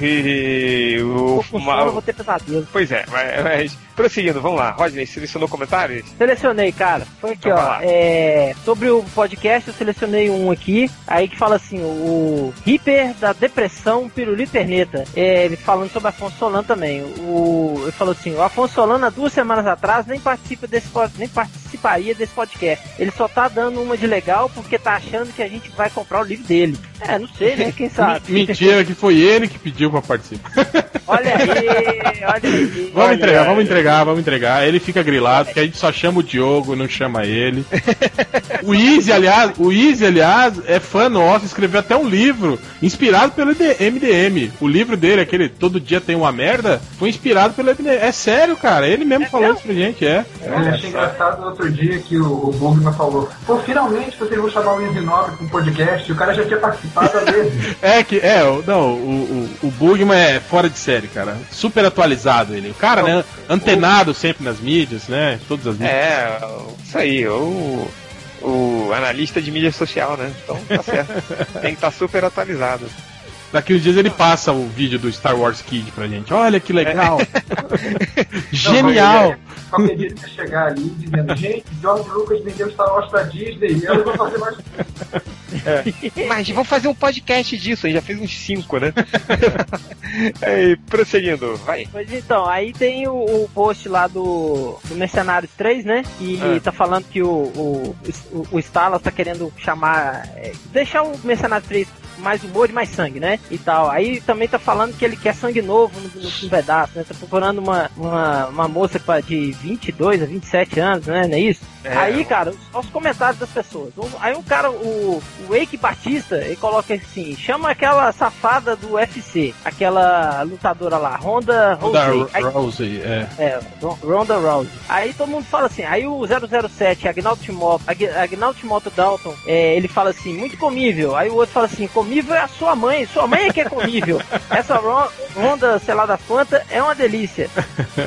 E o. Eu vou ter pesadelo. Pois é, mas, mas prosseguindo, vamos lá. Rodney, selecionou comentários? Selecionei, cara. Foi aqui, Então ó. É, sobre o podcast, eu selecionei um aqui. Aí que fala assim: o Hiper da Depressão Pirulito Perneta. É, ele falando sobre Afonso Solano também. O, ele falou assim: o Afonso Solano, há duas semanas atrás, nem, participa desse, nem participaria desse podcast. Ele só tá dando uma de legal porque tá achando que a gente vai comprar o livro dele. É, não sei, né? Quem sabe? Mentira que foi ele que pediu pra participar. Olha aí, olha aí. Vamos Olha, entregar, vamos olha. entregar, vamos entregar. Ele fica grilado, porque a gente só chama o Diogo, não chama ele. O Easy, aliás, o Easy, aliás, é fã nosso, escreveu até um livro inspirado pelo MDM. O livro dele, aquele Todo Dia Tem Uma Merda, foi inspirado pelo MDM. É sério, cara, ele mesmo falou isso pra gente, é. Achei engraçado no outro dia que o, o Bugman falou: Pô, finalmente vocês vão chamar o Easy Nobre pra um podcast. E o cara já tinha participado há vezes. É que, é, o- não, o, o, o Bugman é fora de série, cara. Super atualizado ele. O cara, né, antenado sempre nas mídias, né, todas as mídias. É, isso aí, o, o analista de mídia social, né? Então tá certo. Tem que estar super atualizado. Daqui uns dias ele passa o vídeo do Star Wars Kid pra gente. Olha que legal! Genial! Qualquer dia chegar ali dizendo: Gente, George Lucas vendeu Star Wars pra Disney. Eu não vou fazer mais. Mas vamos fazer um podcast disso, a gente já fez uns cinco, né? Aí, prosseguindo, vai. Pois então, aí tem o, o post lá do, do Mercenários 3, né? E É. tá falando que o, o, o, o Stalas tá querendo chamar. é, deixar o Mercenários 3 mais humor e mais sangue, né? E tal. Aí também tá falando que ele quer sangue novo no, no, no pedaço, né? Tá procurando uma, uma, uma moça pra- de 22 a 27 anos, né? Não é isso? É. Aí, cara, os, os comentários das pessoas. Aí um cara, o, o Wake Batista, ele coloca assim: chama aquela safada do UFC, aquela lutadora lá, Ronda Rousey. Aí- Da Rousey, é. é, Ron- Ronda Rousey. Aí todo mundo fala assim, aí o 007, Agnaldo Timóteo, Ag- Agnaldo Timóteo Dalton, é, ele fala assim, muito comível. Aí o outro fala assim, comível é a sua mãe, sua mãe é que é comível. Essa Ron- Ronda, sei lá das quantas, é uma delícia.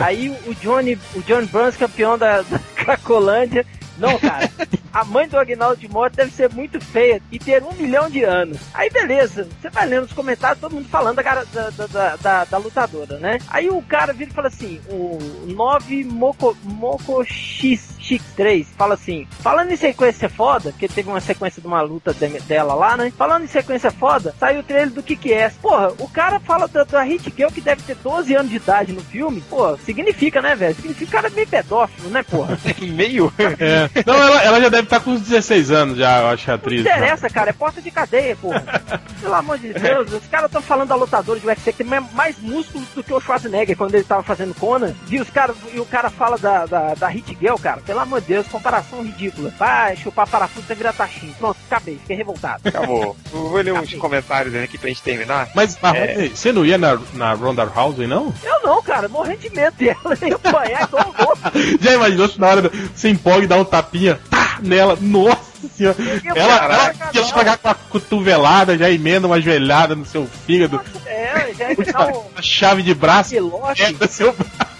Aí o o Johnny, o John Burns, campeão da, da Cracolândia, não, cara. A mãe do Agnaldo Timóteo deve ser muito feia e ter um milhão de anos. Aí beleza, você vai lendo os comentários, todo mundo falando da, cara- da, da, da, da- lutadora, né? Aí o cara vira e fala assim: o 9 Moco, Moco X, X3 fala assim: falando em sequência foda, porque teve uma sequência de uma luta de- dela lá, né? Falando em sequência foda, saiu o trailer do que que é. Porra, o cara fala da, da Hit Girl que deve ter 12 anos de idade no filme. Pô, significa, né, velho? Significa que o cara é meio pedófilo, né, porra? Meio? É. Não, ela, ela já deve estar com uns 16 anos já, eu acho, a Não atriz. né? interessa, cara, é porta de cadeia, porra. Pelo amor de Deus, os caras estão falando da lutadora de UFC que tem mais- mais músculos do que o Schwarzenegger quando ele tava fazendo Conan. E, os cara, e o cara fala da, da, da Hit Girl, cara. Pelo amor de Deus, comparação ridícula. Vai chupar parafuso e virar taxinho. Pronto, acabei, fiquei revoltado. Acabou. Eu Vou ler uns comentários aqui pra gente terminar. Mas, mas, É. Rodney, você não ia na, na Ronda Rousey, não? Eu não, cara, morrendo de medo dela e apanhar igual louco. Já imaginou se na hora você empolga e dá um tapinha tá, nela? Nossa senhora! Ela, ela não. pagar com a cotovelada, já emenda uma joelhada no seu fígado, É, já um a chave de braço, quebra seu braço.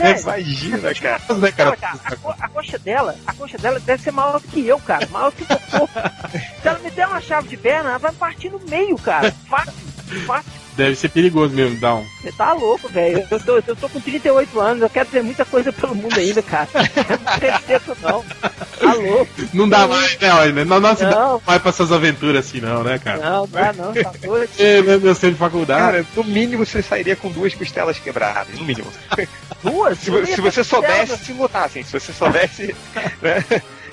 É, Imagina, cara. né, cara? Cara, cara, a, co- a coxa dela, a coxa dela deve ser maior do que eu, cara. Maior que o corpo. Se ela me der uma chave de perna, ela vai partir no meio, cara. Fácil, fácil. Deve ser perigoso mesmo, dar um. Você tá louco, velho. Eu tô, eu tô com 38 anos, eu quero ter muita coisa pelo mundo ainda, cara. Eu não tenho tempo, não. Tá louco. Não dá mais, né, olha, Não, não se dá Não. mais pra essas aventuras assim, não, né, cara? Não, dá não, tá doido. É, né, meu centro de faculdade. Cara, no mínimo você sairia com duas costelas quebradas, no mínimo. Duas? Se, se você soubesse se lutar, assim, se você soubesse, né,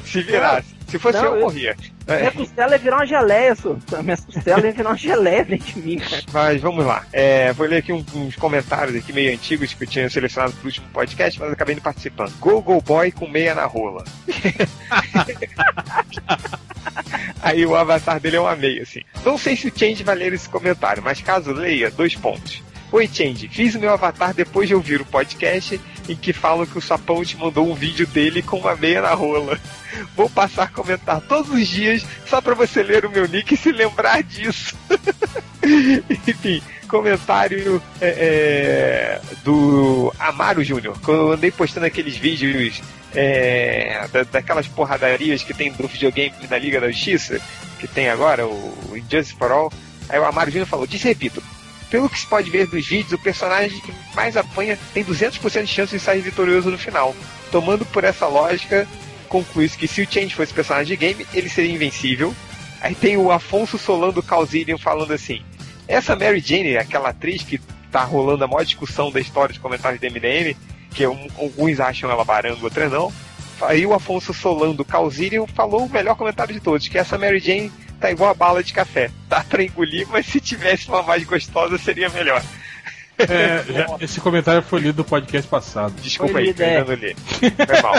se virasse. Se fosse Não, eu, eu morria. É, Minha costela ia virar uma geleia, só. Minha costela ia virar uma geleia dentro de mim, cara. Mas vamos lá. É, vou ler aqui um- uns comentários aqui meio antigos que eu tinha selecionado pro último podcast, mas acabei não participando. Go Go Boy com meia na rola. Aí o avatar dele é uma meia, assim. Não sei se o Change vai ler esse comentário, mas caso leia, dois pontos. Oi, Change. Fiz o meu avatar depois de ouvir o podcast em que falam que o Sapão te mandou um vídeo dele com uma meia na rola. Vou passar a comentar todos os dias só pra você ler o meu nick e se lembrar disso. Enfim, comentário é, é, do Amaro Júnior. Quando eu andei postando aqueles vídeos é, da- daquelas porradarias que tem do videogame da Liga da Justiça, que tem agora, o Injustice for All. Aí o Amaro Júnior falou, disse repito, pelo que se pode ver dos vídeos, o personagem que mais apanha tem 200% de chance de sair vitorioso no final. Tomando por essa lógica, conclui-se que se o Change fosse personagem de game, ele seria invencível. Aí tem o Afonso Solano Calzirian falando assim: essa Mary Jane, aquela atriz que tá rolando a maior discussão da história de comentários do MDM, que um- alguns acham ela baranga, outros não. Aí o Afonso Solano Calzirian falou o melhor comentário de todos, que essa Mary Jane tá igual a bala de café. Tá pra engolir, mas se tivesse uma mais gostosa seria melhor. É, já- esse comentário foi lido do podcast passado. Desculpa Foi aí, lido, é. ainda não li. Foi mal.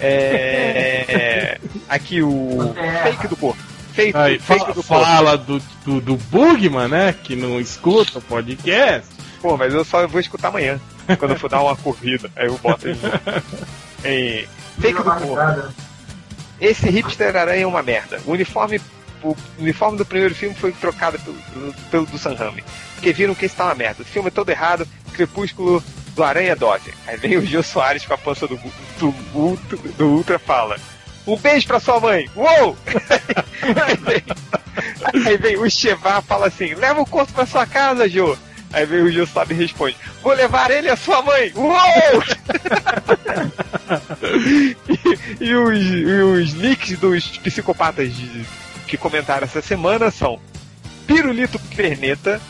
É, aqui o fake do corpo. Fake, Aí, fake fala, do fala do, do, do Bugman, né? Que não escuta o podcast. Pô, mas eu só vou escutar amanhã. Quando eu for dar uma corrida. Aí eu boto ele. Fake do corpo. Esse hipster aranha é uma merda. O uniforme, o uniforme do primeiro filme foi trocado pelo, pelo, do Sam Raimi. Porque viram que esse tá uma merda. O filme é todo errado. Crepúsculo do Aranha Dose. Aí vem o Gil Soares com a pança do, do, Ultra, do Ultra fala. Um beijo pra sua mãe! Uou! aí, vem, aí vem o Chevá fala assim: leva o corpo pra sua casa, Jô! Aí vem o Gil Soares e responde: Vou levar ele a sua mãe! Uou! e, e os, e os nicks dos psicopatas de- que comentaram essa semana são Pirulito Perneta,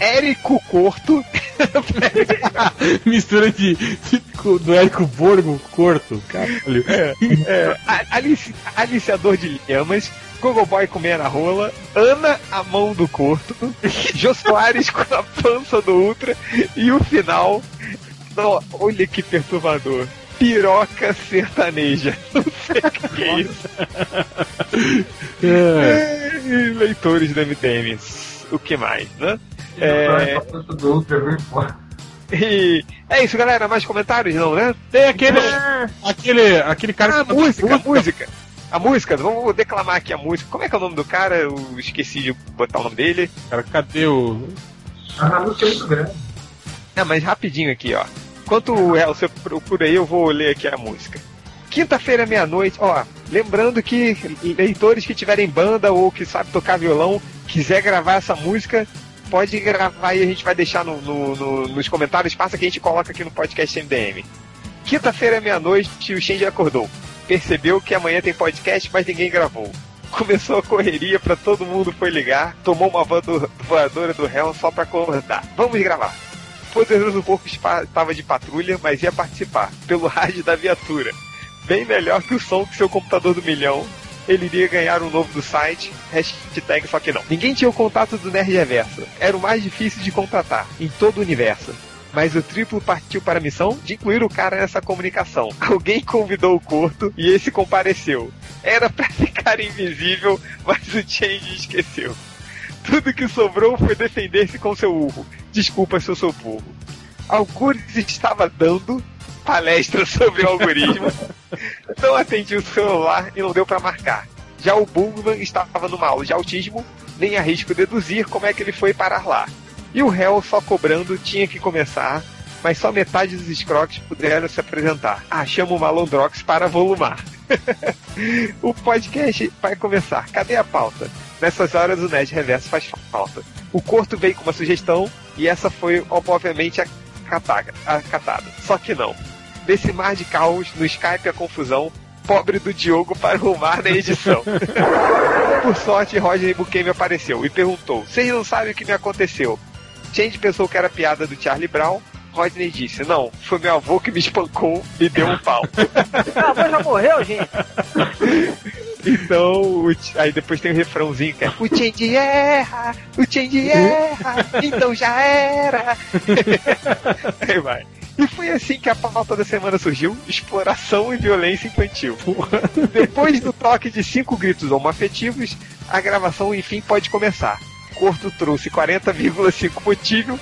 Érico Corto, Mistura de, de- do Érico Borgo Corto. Caralho. é, A- Alice, Aliciador de Lhamas, Gogo Boy com meia na rola, Ana a mão do Corto, Jô Soares com a pança do Ultra e o final, olha que perturbador. Piroca sertaneja. Não sei o que é isso. É. É, Leitores do MDM. O que mais, né? É, é e é isso, galera. Mais comentários, não, né? Tem aquele, Ah, aquele, aquele cara Ah, a que música, a música. A música, vamos declamar aqui a música. Como é que é o nome do cara? Eu esqueci de botar o nome dele. Cara, cadê o. A música é muito grande. Ah, mas rapidinho aqui, ó. Enquanto o El, você procura aí, eu vou ler aqui a música. Quinta-feira, meia-noite, ó. Lembrando que leitores que tiverem banda ou que sabe tocar violão, quiser gravar essa música, pode gravar e a gente vai deixar no- no- no- nos comentários, passa que a gente coloca aqui no podcast MDM. Quinta-feira, meia-noite, o Shinji acordou. Percebeu que amanhã tem podcast, mas ninguém gravou. Começou a correria pra todo mundo foi ligar, tomou uma voado- voadora do réu só pra acordar. Vamos gravar. Poderoso espa- estava de patrulha, mas ia participar, pelo rádio da viatura. Bem melhor que o som que seu computador do milhão. Ele iria ganhar um novo do site, hashtag só que não. Ninguém tinha o contato do Nerd Reverso. Era o mais difícil de contratar, em todo o universo. Mas o triplo partiu para a missão de incluir o cara nessa comunicação. Alguém convidou o Corto e esse compareceu. Era pra ficar invisível, mas o Change esqueceu. Tudo que sobrou foi defender-se com seu urro. Desculpa se eu sou burro. Algures estava dando palestra sobre o algoritmo. não atendi o celular e não deu para marcar. Já o Bugman estava numa aula de autismo, nem arrisco deduzir como é que ele foi parar lá. E o réu só cobrando tinha que começar, mas só metade dos escroques puderam se apresentar. Ah, chama o Malondrox para volumar. o podcast vai começar. Cadê a pauta? Nessas horas o Nerd Reverso faz falta. O Corto veio com uma sugestão e essa foi, obviamente, a catada. A catada. Só que não. Nesse mar de caos, no Skype a confusão, pobre do Diogo para arrumar na edição. Por sorte, Roger Bukemi apareceu e perguntou: Vocês não sabem o que me aconteceu? Change pensou que era piada do Charlie Brown. Rodney disse: Não, foi meu avô que me espancou e deu um pau. Meu avô já morreu, gente. Então, aí depois tem o refrãozinho que é O Change erra, o Change erra, então já era. aí vai. E foi assim que a pauta da semana surgiu: exploração e violência infantil. Depois do toque de cinco gritos homoafetivos, a gravação enfim pode começar. Corto trouxe 40,5 motivo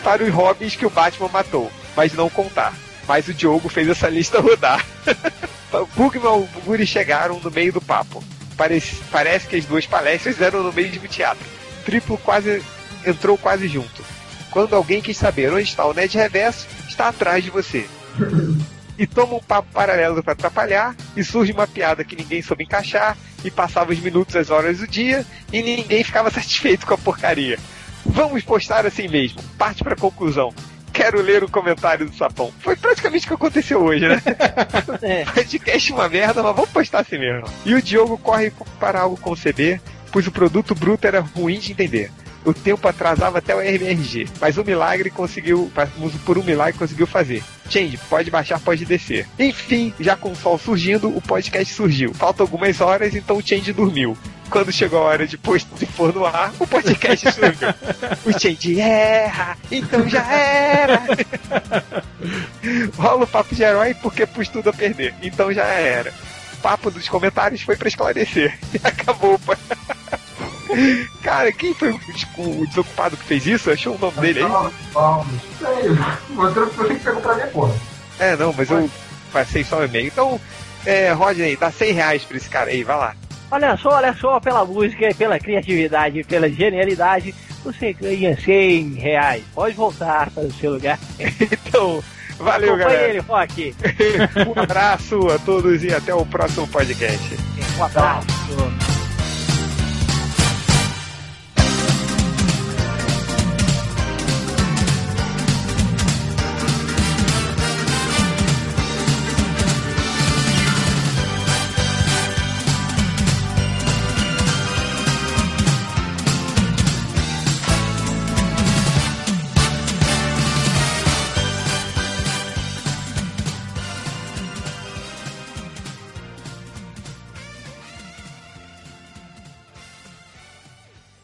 para os hobbies que o Batman matou, mas não contar. Mas o Diogo fez essa lista rodar. Bugman e Guri chegaram no meio do papo. Parece, parece que as duas palestras eram no mesmo teatro. Triplo quase entrou quase junto. Quando alguém quis saber onde está o Ned Reverso, está atrás de você. E toma um papo paralelo para atrapalhar, e surge uma piada que ninguém soube encaixar, e passava os minutos, as horas do dia, e ninguém ficava satisfeito com a porcaria. Vamos postar assim mesmo. Parte para conclusão. Quero ler o comentário do Sapão. Foi praticamente o que aconteceu hoje, né? É. Podcast uma merda, mas vamos postar assim mesmo. E o Diogo corre para algo conceber, pois o produto bruto era ruim de entender. O tempo atrasava até o RMRG, mas o milagre conseguiu, por um milagre conseguiu fazer. Change, pode baixar, pode descer. Enfim, já com o sol surgindo, o podcast surgiu. Faltam algumas horas, então o Change dormiu. Quando chegou a hora de pôr de pôr no ar, o podcast surgiu. o Change erra, então já era. Rola o papo de herói porque pus tudo a perder, então já era. Papo dos comentários foi pra esclarecer. E acabou. Cara, quem foi o des- o desocupado que fez isso? Achou o nome dele aí? Vamos, vamos. Isso aí, o outro foi que pegou pra mim, porra. É, não, mas eu passei só o e-mail. Então, é, Rodney, dá 100 reais pra esse cara aí, vai lá. Olha só, olha só, pela música, pela criatividade, pela genialidade, você ganha 100 reais. Pode voltar para o seu lugar. Então, valeu, Acompanhe galera. ele, Rock. Um abraço a todos e até o próximo podcast. Um abraço.